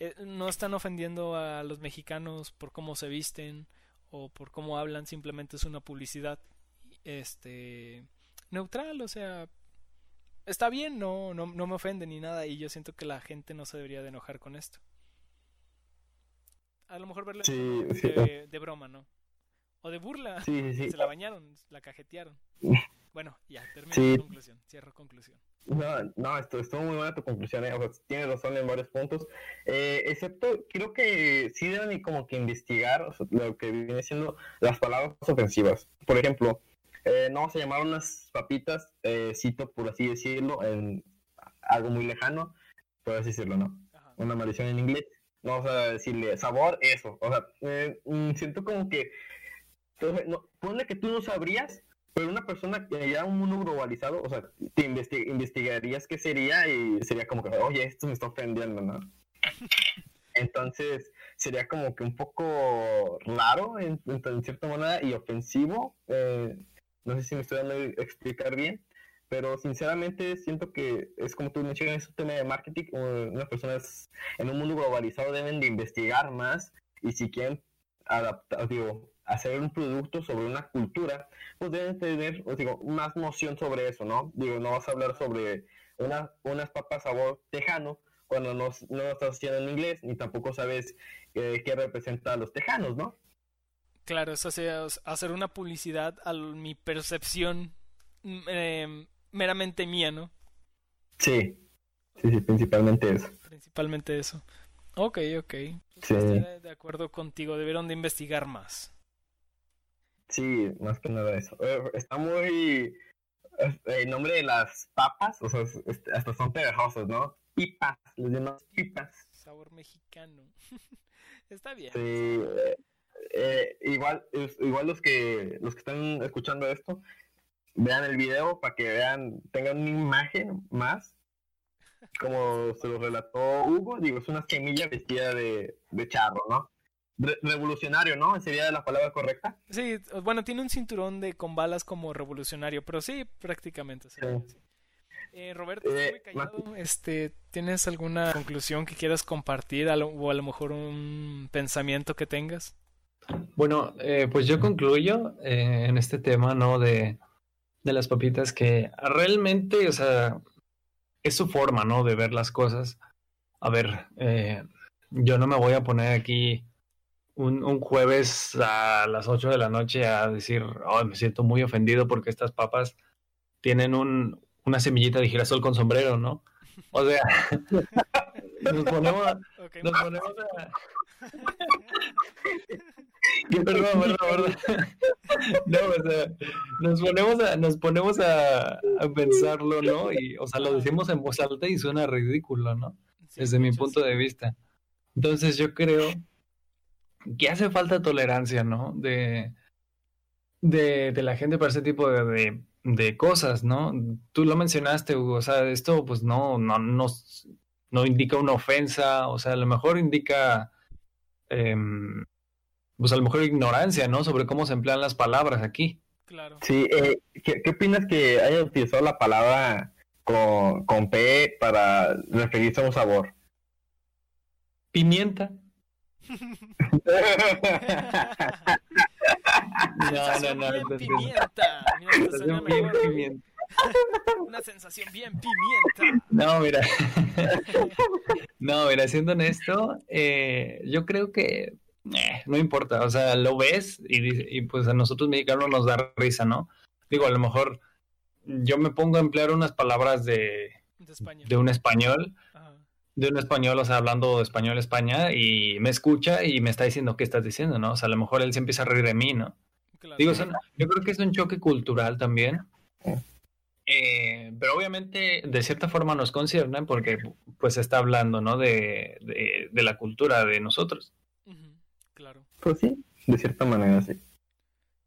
Eh, no están ofendiendo a los mexicanos por cómo se visten o por cómo hablan, simplemente es una publicidad este neutral, o sea, está bien, no, no, no me ofende ni nada y yo siento que la gente no se debería de enojar con esto. A lo mejor verlo Sí, de, sí. de broma, ¿no? O de burla. Sí, sí, sí. Se la bañaron, la cajetearon. Bueno, ya, termino Sí. conclusión, cierro conclusión. No, no, esto estuvo muy buena tu conclusión, ¿eh? o sea, tienes razón en varios puntos, eh, excepto creo que sí deben como que investigar o sea, lo que viene siendo las palabras ofensivas. Por ejemplo, eh, no vamos a llamar unas papitas, eh, cito por así decirlo, en algo muy lejano, por así decirlo, ¿no? Ajá. Una maldición en inglés. No vamos a decirle sabor, eso. O sea, eh, mm, siento como que, entonces, no, ponle que tú no sabrías, pero una persona que ya un mundo globalizado, o sea, te investi- investigarías qué sería y sería como que, oye, esto me está ofendiendo, ¿no? Entonces, sería como que un poco raro en, en- en cierta manera y ofensivo. eh, no sé si me estoy dando a explicar bien, pero sinceramente siento que es como tú mencionas, es un tema de marketing. Unas personas en un mundo globalizado deben de investigar más y si quieren adaptar, digo, hacer un producto sobre una cultura, pues deben tener, os digo, más noción sobre eso, ¿no? Digo, no vas a hablar sobre una, unas papas sabor tejano cuando no, no lo estás haciendo en inglés, ni tampoco sabes eh, qué representa a los tejanos, ¿no? Claro, eso sería hacer una publicidad a mi percepción mm, eh, meramente mía, ¿no? Sí, sí, sí, principalmente eso. Principalmente eso. Ok, ok. Sí, Estoy de acuerdo contigo, debieron de investigar más. Sí, más que nada eso. Eh, Está muy... eh, El nombre de las papas, o sea, es- es- hasta son pegajosas, ¿no? Pipas, les llamamos pipas. Sabor mexicano. Está bien. Sí, eh, eh, igual, igual los que los que están escuchando esto, vean el video para que vean, tengan una imagen más, como se lo relató Hugo, digo, es una semilla vestida de, de charro, ¿no? Re- revolucionario, ¿no? ¿Sería la palabra correcta? Sí, bueno, tiene un cinturón de con balas como revolucionario, pero sí, prácticamente. Sí. así. Eh, Roberto, Eh, estuve callado. Este, ¿tienes alguna conclusión que quieras compartir a lo- o a lo mejor un pensamiento que tengas? Bueno, eh, pues yo concluyo eh, en este tema, ¿no? De, de las papitas que realmente, o sea, es su forma, ¿no? De ver las cosas. A ver, eh, yo no me voy a poner aquí un, un jueves a las 8 de la noche a decir, oh, me siento muy ofendido porque estas papas tienen un, una semillita de girasol con sombrero, ¿no? O sea, nos ponemos, Ok, nos ponemos a... Perdón, perdón, perdón. No, o sea, nos ponemos a, nos ponemos a, a pensarlo, ¿no? Y, o sea, lo decimos en voz alta y suena ridículo, ¿no? sí, Desde mi punto de vista. Entonces yo creo que hace falta tolerancia, ¿no? De, de, de la gente para ese tipo de, de, de cosas, ¿no? Tú lo mencionaste, Hugo, o sea, esto pues no, no, no, no indica una ofensa, o sea, a lo mejor indica, em, pues a lo mejor ignorancia, ¿no? Sobre cómo se emplean las palabras aquí. Claro. Sí, eh, ¿qué, qué opinas que haya utilizado la palabra con, con P para referirse a un sabor? Pimienta. Una sensación bien entonces- pimienta. Mira, Sensación bien pimienta. Una sensación bien pimienta. No, mira. no, mira, siendo honesto, eh, yo creo que eh, no importa. O sea, lo ves y, y pues a nosotros mexicanos nos da risa, ¿no? Digo, a lo mejor yo me pongo a emplear unas palabras de, De un español. De un español, o sea, hablando español España, y me escucha y me está diciendo qué estás diciendo, ¿no? O sea, a lo mejor él se empieza a reír de mí, ¿no? Claro. Digo, son- yo creo que es un choque cultural también. Eh, pero obviamente de cierta forma nos concierne porque pues se está hablando, ¿no? De, de, de la cultura de nosotros. Claro. Pues sí, de cierta manera, sí.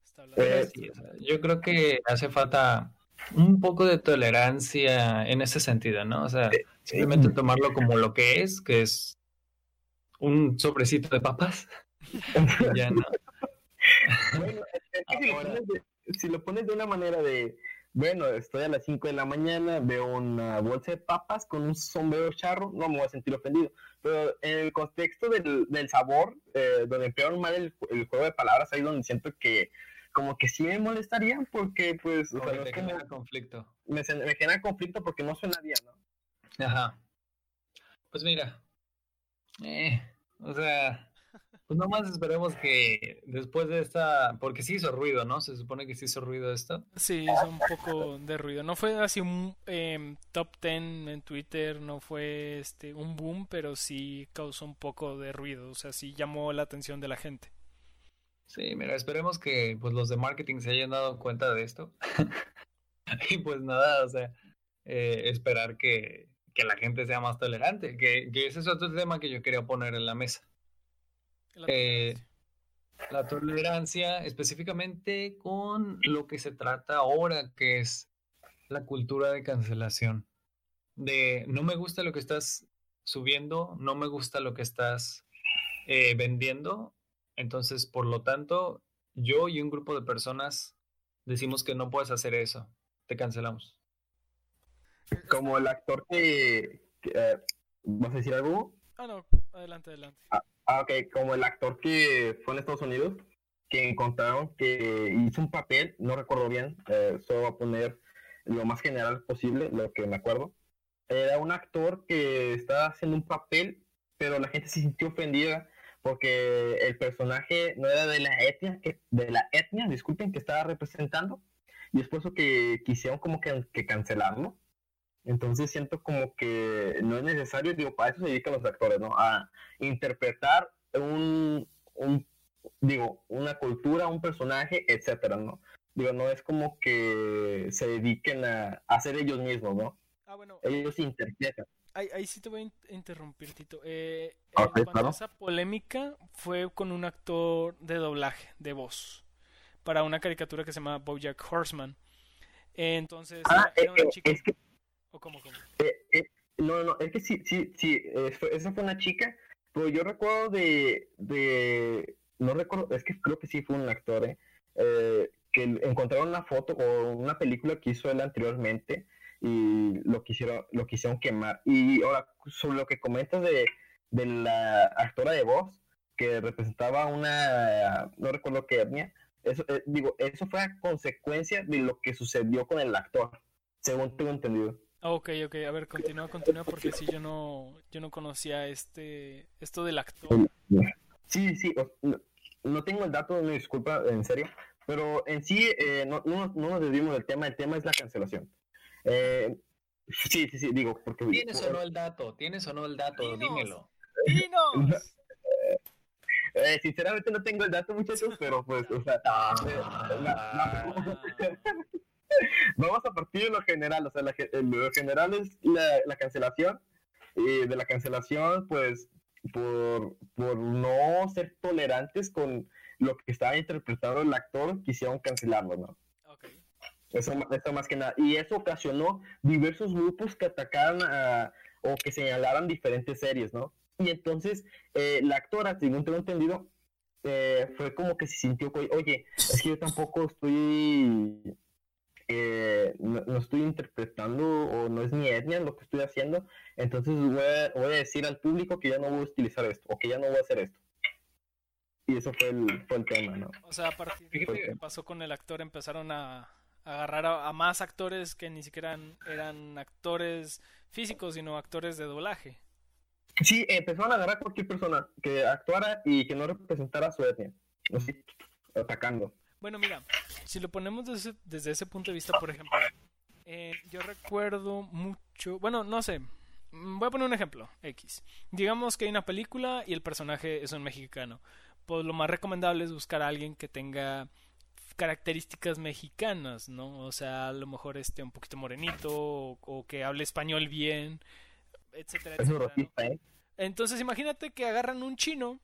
Está hablando de Eh, esto. Sí, o sea, yo creo que hace falta un poco de tolerancia en ese sentido, ¿no? O sea, simplemente tomarlo como lo que es, que es un sobrecito de papas. ya, ¿no? Bueno, si, lo pones de, si lo pones de una manera de, bueno, estoy a las 5 de la mañana, veo una bolsa de papas con un sombrero charro, no me voy a sentir ofendido. Pero en el contexto del, del sabor, eh, donde emplearon mal el, el, juego de palabras, ahí donde siento que como que sí me molestaría porque pues... O sea, no genera conflicto. Me, me, genera conflicto porque no suena bien, ¿no? Ajá. Pues mira. Eh, o sea, pues nomás esperemos que después de esta, porque sí hizo ruido, ¿no? Se supone que sí hizo ruido esto. Sí, hizo un poco de ruido. No fue así un eh, top 10 en Twitter, no fue este un boom, pero sí causó un poco de ruido, o sea, sí llamó la atención de la gente. Sí, mira, esperemos que pues los de marketing se hayan dado cuenta de esto. y pues nada, o sea, eh, esperar que, que, la gente sea más tolerante, que, que ese es otro tema que yo quería poner en la mesa. La tolerancia. Eh, la tolerancia específicamente con lo que se trata ahora, que es la cultura de cancelación. De no me gusta lo que estás subiendo, no me gusta lo que estás eh, vendiendo, entonces por lo tanto yo y un grupo de personas decimos que no puedes hacer eso, te cancelamos. Como el actor que... Eh, ¿Vas a decir algo? Ah, no, adelante, adelante. Ah, Ah, ok, como el actor que fue en Estados Unidos, que encontraron que hizo un papel, no recuerdo bien, eh, solo voy a poner lo más general posible, lo que me acuerdo. Era un actor que estaba haciendo un papel, pero la gente se sintió ofendida porque el personaje no era de la etnia, que, de la etnia, disculpen, que estaba representando, y es por eso que quisieron como que, que cancelarlo. Entonces siento como que no es necesario, digo, para eso se dedican los actores, ¿no? A interpretar un, digo, una cultura, un personaje, etcétera, ¿no? Digo, no es como que se dediquen a, hacer ellos mismos, ¿no? Ah, bueno. Ellos interpretan. Ahí, ahí sí te voy a interrumpir, Tito. Eh, okay, esa polémica fue con un actor de doblaje, de voz, para una caricatura que se llama Bojack Horseman. Entonces, ah, era una chica... es que Eh, eh, no, no, es que sí, sí, sí, eh, esa fue una chica, pero yo recuerdo de, no recuerdo, es que creo que sí fue un actor, eh, que encontraron una foto o una película que hizo él anteriormente y lo quisieron, lo quisieron quemar. Y ahora, sobre lo que comentas de, la actora de voz, que representaba una, no recuerdo qué etnia, eso, digo, eso fue a consecuencia de lo que sucedió con el actor, según tengo entendido. Ah, ok, ok, a ver, continúa, continúa, porque si yo no, yo no conocía este, esto del actor. Sí, sí, no, tengo el dato, me disculpa, en serio, pero en sí eh, no, no, nos desvimos del tema, el tema es la cancelación. Eh, sí, sí, sí, digo, porque... ¿Tienes o no el dato? ¿Tienes o no el dato? Dímelo. ¡Dinos! Eh, sinceramente no tengo el dato, muchachos, pero pues, o sea... Ah. Vamos a partir de lo general, o sea, lo general es la, cancelación, y de la cancelación, pues, por, por no ser tolerantes con lo que estaba interpretando el actor, quisieron cancelarlo, ¿no? Eso, eso más que nada. Y eso ocasionó diversos grupos que atacaran o que señalaran diferentes series, ¿no? Y entonces eh, la actora, según tengo entendido, eh, fue como que se sintió, oye, es que yo tampoco estoy eh, no, estoy interpretando o no es mi etnia lo que estoy haciendo, entonces voy a, decir al público que ya no voy a utilizar esto o que ya no voy a hacer esto. Y eso fue el, fue el tema, ¿no? O sea, a partir de lo que pasó con el actor, empezaron a, agarrar a, más actores que ni siquiera eran, actores físicos, sino actores de doblaje. Sí, empezaron a agarrar a cualquier persona que actuara y que no representara su etnia, así, atacando. Bueno, mira, si lo ponemos desde, ese punto de vista, por ejemplo, eh, yo recuerdo mucho, bueno, no sé, mm, voy a poner un ejemplo, X. Digamos que hay una película y el personaje es un mexicano. Pues lo más recomendable es buscar a alguien que tenga características mexicanas, ¿no? O sea, a lo mejor esté un poquito morenito o, que hable español bien, etcétera, etcétera. ¿eh? Entonces imagínate que agarran un chino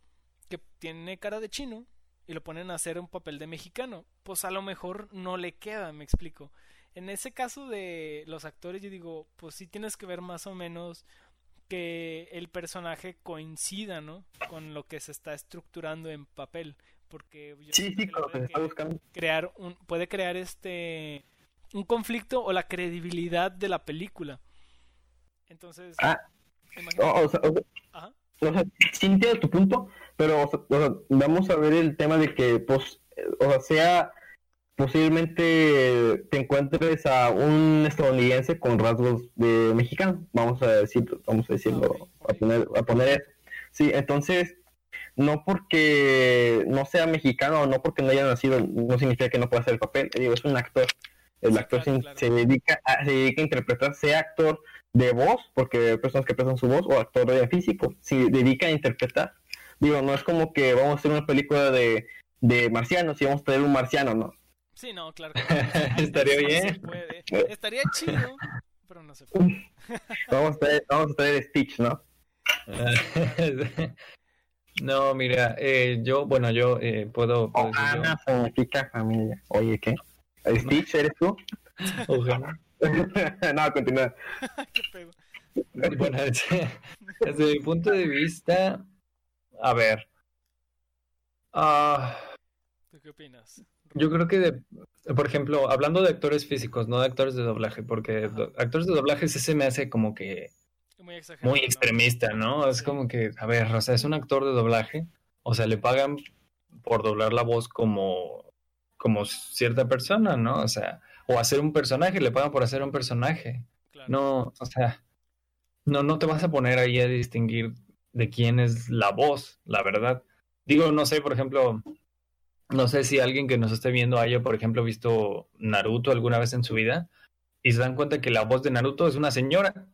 que tiene cara de chino y lo ponen a hacer un papel de mexicano, pues a lo mejor no le queda, me explico. En ese caso de los actores, yo digo, pues sí tienes que ver más o menos que el personaje coincida, ¿no? Con lo que se está estructurando en papel. porque yo Sí, sí, que crear un puede crear este un conflicto o la credibilidad de la película. Entonces, Ah, imagínate- O, o sea, o. o sea, sí entiendo tu punto, pero o sea, o sea, vamos a ver el tema de que, pues, o sea, sea posiblemente te encuentres a un estadounidense con rasgos de mexicano, vamos a decir, vamos a decirlo, a poner, a poner eso. Sí, entonces, no porque no sea mexicano o no porque no haya nacido, no significa que no pueda hacer el papel. Digo, es un actor. El actor claro, se, claro. se dedica a, se dedica a interpretar, sea actor de voz, porque hay personas que prestan su voz, o actor de físico, se dedica a interpretar. Digo, no es como que vamos a hacer una película de, de marcianos y vamos a traer un marciano, ¿no? Sí, no, claro. que no. Estaría No se bien. puede. Estaría chido, pero no se puede. Vamos a traer, vamos a traer Stitch, ¿no? No, mira, eh, yo, bueno, yo eh, puedo, yo. Ana significa familia. Oye, ¿qué? ¿Stitch eres tú? Ojalá. no, continúa. Qué pedo. Bueno, desde, desde mi punto de vista, a ver, ah, ¿Tú qué opinas? yo creo que, de- por ejemplo, hablando de actores físicos, no de actores de doblaje, porque do- actores de doblaje sí se me hace como que Muy extremista, ¿no? Es Sí. como que, a ver, o sea, es un actor de doblaje, o sea, le pagan por doblar la voz como, como cierta persona, ¿no? O sea, o hacer un personaje, le pagan por hacer un personaje. Claro. No, o sea, no, no te vas a poner ahí a distinguir de quién es la voz, la verdad. Digo, no sé, por ejemplo, no sé si alguien que nos esté viendo haya, por ejemplo, visto Naruto alguna vez en su vida y se dan cuenta que la voz de Naruto es una señora.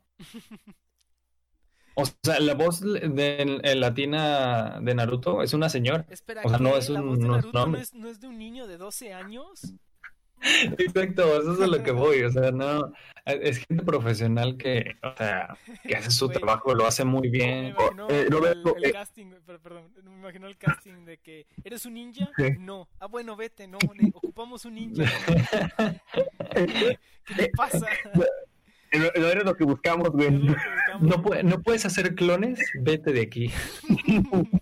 O sea, la voz de, en latina de Naruto es una señora. Espera, O sea, no es ¿La un- voz de no es Naruto no nombre. es, no es de un niño de 12 años? Exacto, eso es a lo que voy. O sea, no, es gente profesional que, o sea, que hace su trabajo, lo hace muy Me bien. imagino eh, el, Roberto, el eh. casting, per- perdón, me imagino el casting de que ¿eres un ninja? Sí. No. Ah, bueno, vete, no, ne- ocupamos un ninja. ¿Qué te pasa? No no eres lo que buscamos, güey. No, pue- no puedes hacer clones, vete de aquí.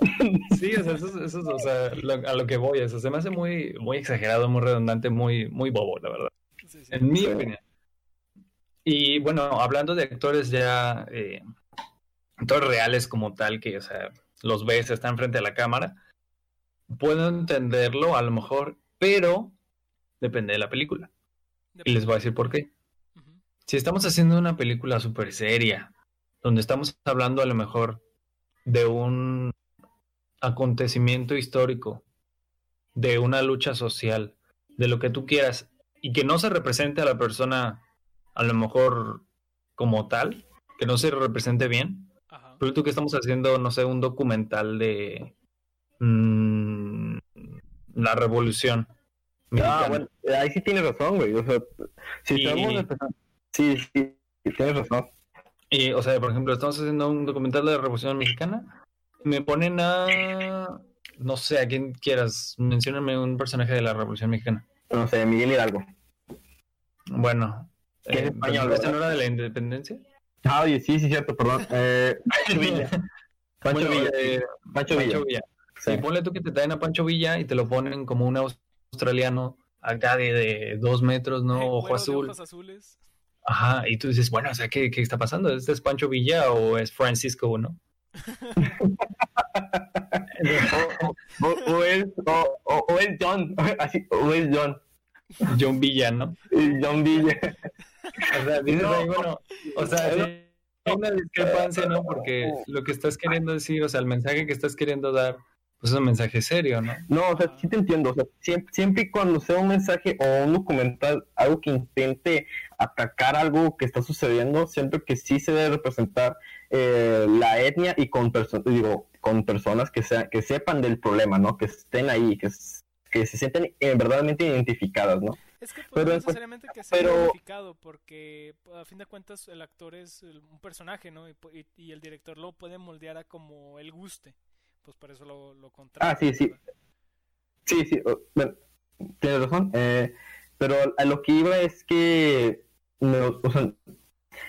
Sí, o sea, eso, es- eso es, o sea, lo- a lo que voy, eso se me hace muy, muy exagerado, muy redundante, muy, muy bobo, la verdad, Sí, sí. en mi Sí. opinión. Y bueno, hablando de actores ya, eh, actores reales como tal, que, o sea, los ves, están frente a la cámara, puedo entenderlo a lo mejor, pero depende de la película. Y les voy a decir por qué. Ujú. si estamos haciendo una película súper seria, donde estamos hablando a lo mejor de un acontecimiento histórico, de una lucha social, de lo que tú quieras, y que no se represente a la persona a lo mejor como tal, que no se represente bien, Ajá. pero tú que estamos haciendo, no sé, un documental de mm, la revolución. Ah, mexicana. bueno, ahí sí tienes razón, güey. O sea, si Y- estamos empezando- Sí, sí, tienes razón. Y, o sea, por ejemplo, estamos haciendo un documental de la Revolución Mexicana. Me ponen a. No sé, a quien quieras. Mencióname un personaje de la Revolución Mexicana. No sé, Miguel Hidalgo. Bueno. Es eh, español, ¿esta no era de la independencia? Ah, oye, sí, sí, cierto, perdón. Eh, Pancho Villa. Pancho Bueno, Villa. eh, Pancho Villa. Pancho Villa. Sí. Sí, ponle tú que te traen a Pancho Villa y te lo ponen como un australiano acá de, de dos metros, ¿no? Ojo azul. ojos azules. Ajá, y tú dices, bueno, o sea, ¿qué, qué está pasando? ¿Este es Pancho Villa o es Francisco, no? O, o- o es, o, es John. Así, o es John. John Villa, ¿no? John Villa. O sea, dices No. ahí, bueno, o sea, sí, hay una discrepancia, ¿no? Porque lo que estás queriendo decir, o sea, el mensaje que estás queriendo dar, pues es un mensaje serio, ¿no? No, o sea, sí te entiendo. O sea, siempre, siempre y cuando sea un mensaje o un documental, algo que intente atacar algo que está sucediendo, siento que sí se debe representar eh, la etnia y con personas, digo, con personas que sean, que sepan del problema, ¿no? Que estén ahí, que, que se sientan eh, verdaderamente identificadas, ¿no? Es que pues, Pero no necesariamente que sea pero- identificado, porque a fin de cuentas el actor es un personaje, ¿no? Y, y- y el director lo puede moldear a como él guste. Pues por eso lo, lo contrata. Ah, sí, sí. ¿verdad? Sí, sí, bueno, tienes razón. eh, pero a lo que iba es que, no, o sea,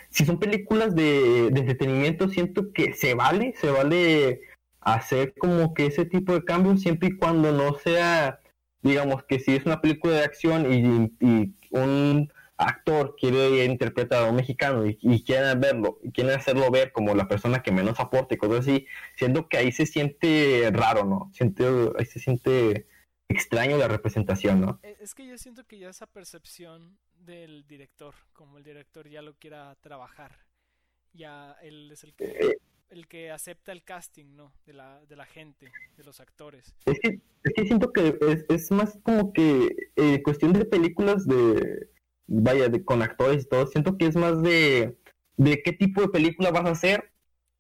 si son películas de, de entretenimiento, siento que se vale, se vale hacer como que ese tipo de cambios siempre y cuando no sea, digamos que si es una película de acción y, y un actor quiere interpretar a un mexicano y, y quiere verlo, y quiere hacerlo ver como la persona que menos aporte y cosas así, siendo que ahí se siente raro, ¿no? Ahí se siente extraño la representación, ¿no? E, es que yo siento que ya esa percepción del director, como el director ya lo quiera trabajar, ya él es el que, eh, el que acepta el casting, ¿no? De la, de la gente, de los actores. Es que, es que siento que es, es más como que eh, cuestión de películas de vaya, de, con actores y todo, siento que es más de, de qué tipo de película vas a hacer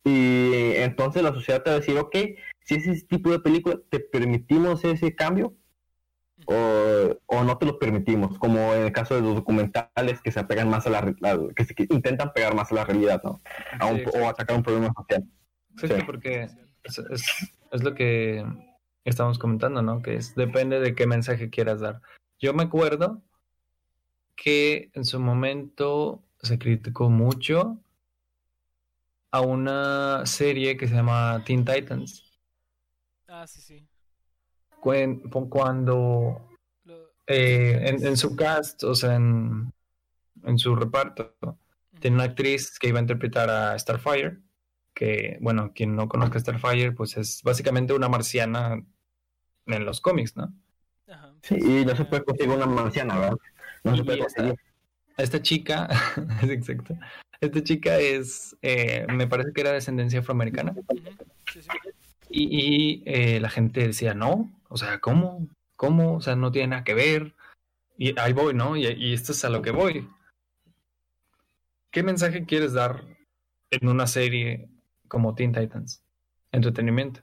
y entonces la sociedad te va a decir, ok, si es ese tipo de película, te permitimos ese cambio o, o, no te lo permitimos, como en el caso de los documentales que se apegan más a la, que, se, intentan pegar más a la realidad, ¿no? o atacar un problema social. Sí, porque es, es, es, lo que estamos comentando, ¿no? Que es, depende de qué mensaje quieras dar. Yo me acuerdo que en su momento se criticó mucho a una serie que se llama Teen Titans. Ah, sí, sí. Cuando eh, en, su cast, o sea, en, en su reparto, tiene una actriz que iba a interpretar a Starfire, que, bueno, quien no conozca a Starfire, pues es básicamente una marciana en los cómics, ¿no? Sí, y no se puede conseguir una marciana, ¿verdad? esta, chica, exacto. Esta chica es, eh, me parece que era de descendencia afroamericana. Y, eh, la gente decía, no, o sea, ¿cómo? ¿Cómo? O sea, no tiene nada que ver. Y ahí voy, ¿no? Y, y esto es a lo que voy. ¿Qué mensaje quieres dar en una serie como Teen Titans? Entretenimiento.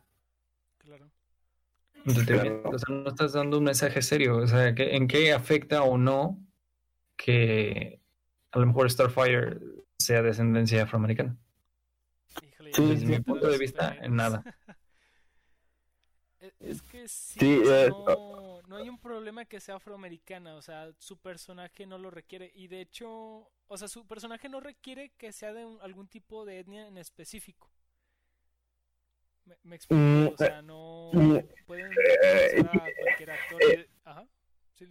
Entretenimiento. O sea, no estás dando un mensaje serio. O sea, ¿en qué afecta o no que a lo mejor Starfire sea descendencia afroamericana. Desde mi punto de vista, en nada. Es que sí, eh, no, no, hay un problema que sea afroamericana, o sea, su personaje no lo requiere y de hecho, o sea, su personaje no requiere que sea de algún tipo de etnia en específico. Me, explico, mm, o sea, no mm, pueden eh, a cualquier actor. Eh, Ajá, ¿sí,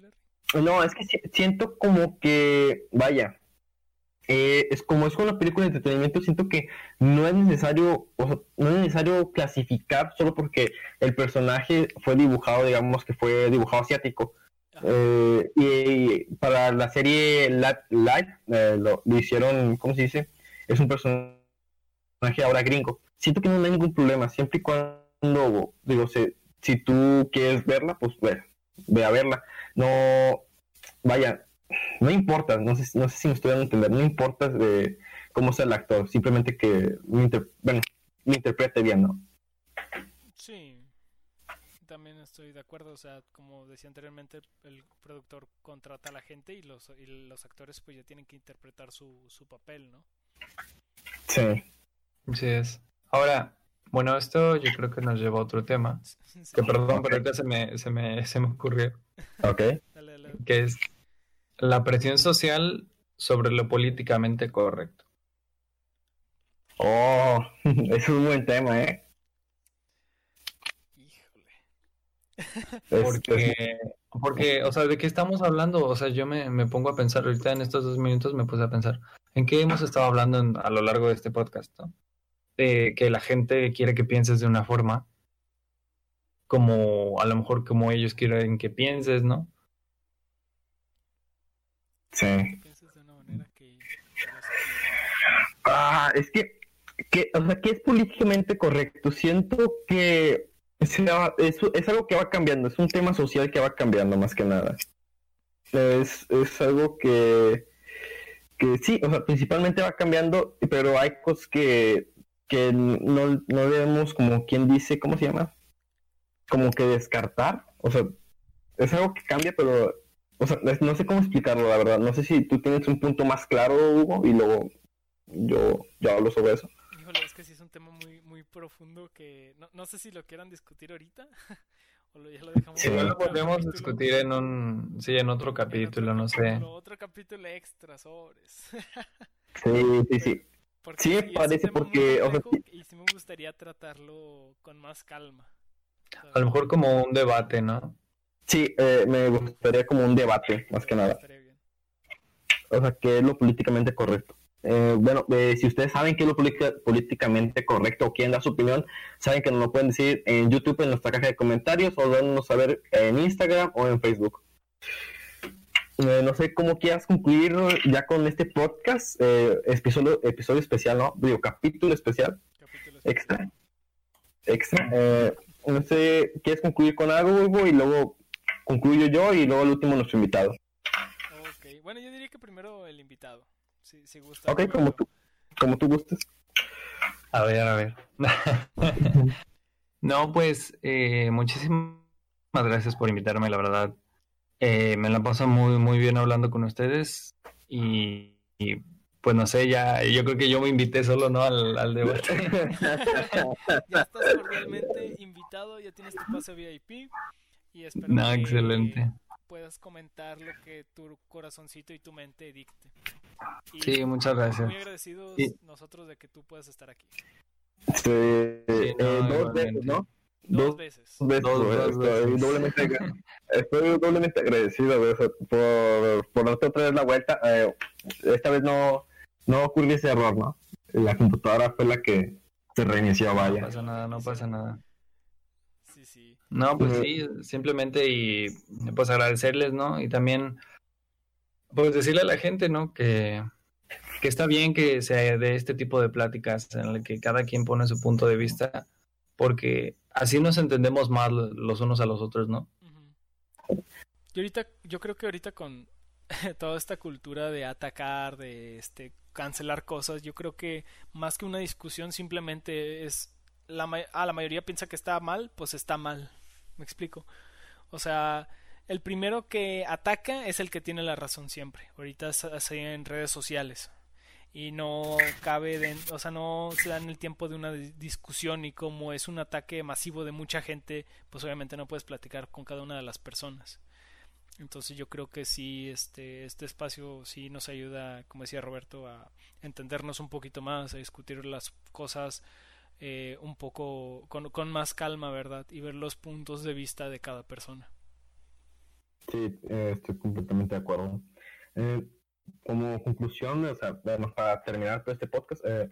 no, es que siento como que, vaya, eh, es como es una película de entretenimiento, siento que no es necesario, o sea, no es necesario clasificar solo porque el personaje fue dibujado, digamos que fue dibujado asiático. Eh, y, para la serie Live eh, lo, hicieron, ¿cómo se dice? Es un personaje ahora gringo. Siento que no hay ningún problema, siempre y cuando, digo, si, si tú quieres verla, pues ve, ve a verla no, vaya, no importa, no sé, no sé si me estoy dando a entender, no importa de cómo sea el actor, simplemente que me, bueno, me interprete bien, ¿no? Sí, también estoy de acuerdo, o sea, como decía anteriormente, el productor contrata a la gente y los, y los actores pues ya tienen que interpretar su, su papel, ¿no? Sí. Sí es. Ahora, bueno, esto yo creo que nos lleva a otro tema. Que perdón, pero ahorita se me, se me, se me ocurrió. Ok. Que es la presión social sobre lo políticamente correcto. Oh, es un buen tema, ¿eh? Híjole. Porque, porque, o sea, ¿de qué estamos hablando? O sea, yo me, me, pongo a pensar, ahorita en estos dos minutos me puse a pensar, ¿en qué hemos estado hablando a lo largo de este podcast? ¿no? que la gente quiere que pienses de una forma, como a lo mejor como ellos quieren que pienses, ¿no? Sí. Ah, es que, que, o sea, que es políticamente correcto. Siento que es, es algo que va cambiando, es un tema social que va cambiando más que nada. Es, es algo que, que sí, o sea, principalmente va cambiando, pero hay cosas que que no, no debemos, como quien dice, ¿cómo se llama? Como que descartar. O sea, es algo que cambia, pero, o sea, no sé cómo explicarlo, la verdad. No sé si tú tienes un punto más claro, Hugo, y luego yo, yo hablo sobre eso. Híjole, es que sí es un tema muy, muy profundo que no, no sé si lo quieran discutir ahorita. o lo, ya lo dejamos sí, lo podemos discutir en un, sí, en otro capítulo, no sé. Otro capítulo extra sobres. sí, sí, sí sí, parece porque... y sí me gustaría tratarlo con más calma. A lo mejor como un debate, ¿no? Sí, eh, me gustaría como un debate, más que nada. O sea, ¿qué es lo políticamente correcto? Eh, bueno, eh, si ustedes saben qué es lo política- políticamente correcto o quieren dar su opinión, saben que nos lo pueden decir en YouTube, en nuestra caja de comentarios, o dándonos saber en Instagram o en Facebook. Eh, no sé cómo quieras concluir ya con este podcast, eh, episodio, episodio especial, ¿no? Digo, capítulo especial, Capítulo extra. Extra. No sé, ¿quieres concluir con algo, Hugo? Y luego concluyo yo y luego el último nuestro invitado. Ok, bueno, yo diría que primero el invitado. Si, si gusta. Ok, como tú, como tú gustes. A ver, a ver. No, pues eh, muchísimas gracias por invitarme, la verdad. Eh, me la paso muy, muy bien hablando con ustedes y, y, pues no sé, ya yo creo que yo me invité solo, ¿no? Al, al debate. Ya estás cordialmente invitado, ya tienes tu pase VIP y espero No, que excelente. puedas comentar lo que tu corazoncito y tu mente dicte. Y Sí, muchas gracias. muy agradecidos Sí. nosotros de que tú puedas estar aquí. Este, Sí, eh, no, dos veces, igualmente. ¿no? Dos Dos veces. veces, Dos- dos estoy, veces. doblemente, estoy doblemente agradecido güey, o sea, por, por darte otra vez la vuelta. Eh, esta vez no, no ocurrió ese error, ¿no? La computadora fue la que se reinició, No vaya. pasa nada, no pasa nada. Sí, sí. No, pues sí, simplemente y pues agradecerles, ¿no? Y también pues decirle a la gente, ¿no? Que, que está bien que se dé este tipo de pláticas en el que cada quien pone su punto de vista, porque así nos entendemos más lo- los unos a los otros, ¿no? Y ahorita, yo creo que ahorita con toda esta cultura de atacar, de este cancelar cosas, yo creo que más que una discusión simplemente es la ma- ah, la mayoría piensa que está mal, pues está mal. ¿Me explico? O sea, el primero que ataca es el que tiene la razón siempre. Ahorita así en redes sociales. Y no cabe, de, o sea, no se dan el tiempo de una di- discusión y como es un ataque masivo de mucha gente, pues obviamente no puedes platicar con cada una de las personas. Entonces yo creo que sí, este, este espacio sí nos ayuda, como decía Roberto, a entendernos un poquito más, a discutir las cosas eh, un poco con, con más calma, ¿verdad? Y ver los puntos de vista de cada persona. Sí, eh, estoy completamente de acuerdo. Eh, como conclusión, o sea, bueno, para terminar todo este podcast, eh,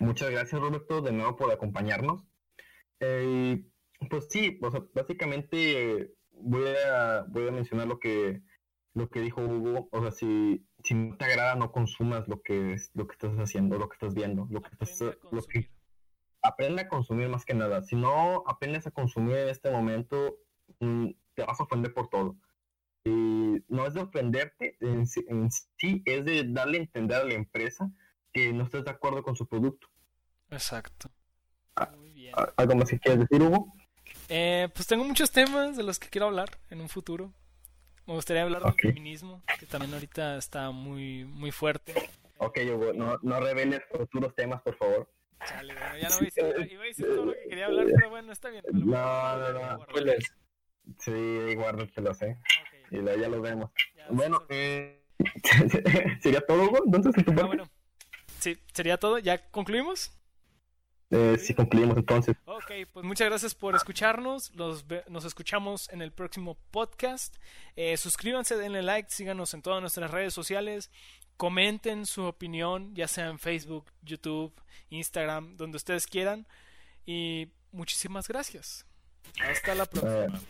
muchas gracias Roberto de nuevo por acompañarnos. Pues sí, o sea, básicamente voy a voy a mencionar lo que lo que dijo Hugo, o sea, si, si no te agrada no consumas lo que es, lo que estás haciendo, lo que estás viendo, lo que estás Aprende a lo que consumir. Aprende a consumir más que nada. Si no aprendes a consumir en este momento, mm, te vas a ofender por todo. Y no es de ofenderte, en, sí- en sí es de darle a entender a la empresa que no estás de acuerdo con su producto. Exacto. Ah, Muy bien. ¿Al- ¿Algo más que quieras decir, Hugo? Eh, pues tengo muchos temas de los que quiero hablar en un futuro. Me gustaría hablar Ok. del feminismo, que también ahorita está muy, muy fuerte. Ok, Hugo, no, no reveles futuros temas, por favor. Chale, bueno, ya no voy a decir, iba a decir todo lo que quería hablar, pero bueno, está bien. me lo voy a No, no, no. a Pues Sí, guárdatelo, sé. Ok, Y luego ya lo vemos. ya, Bueno, eh, ¿sería todo, Hugo? Entonces, ¿en tu Ah, bueno. Sí, sería todo. ¿Ya concluimos? Eh, sí, concluimos entonces. Ok, pues muchas gracias por escucharnos. Los nos escuchamos en el próximo podcast. Eh, suscríbanse, denle like, síganos en todas nuestras redes sociales. Comenten su opinión, ya sea en Facebook, YouTube, Instagram, donde ustedes quieran. Y muchísimas gracias. Hasta la próxima. Eh,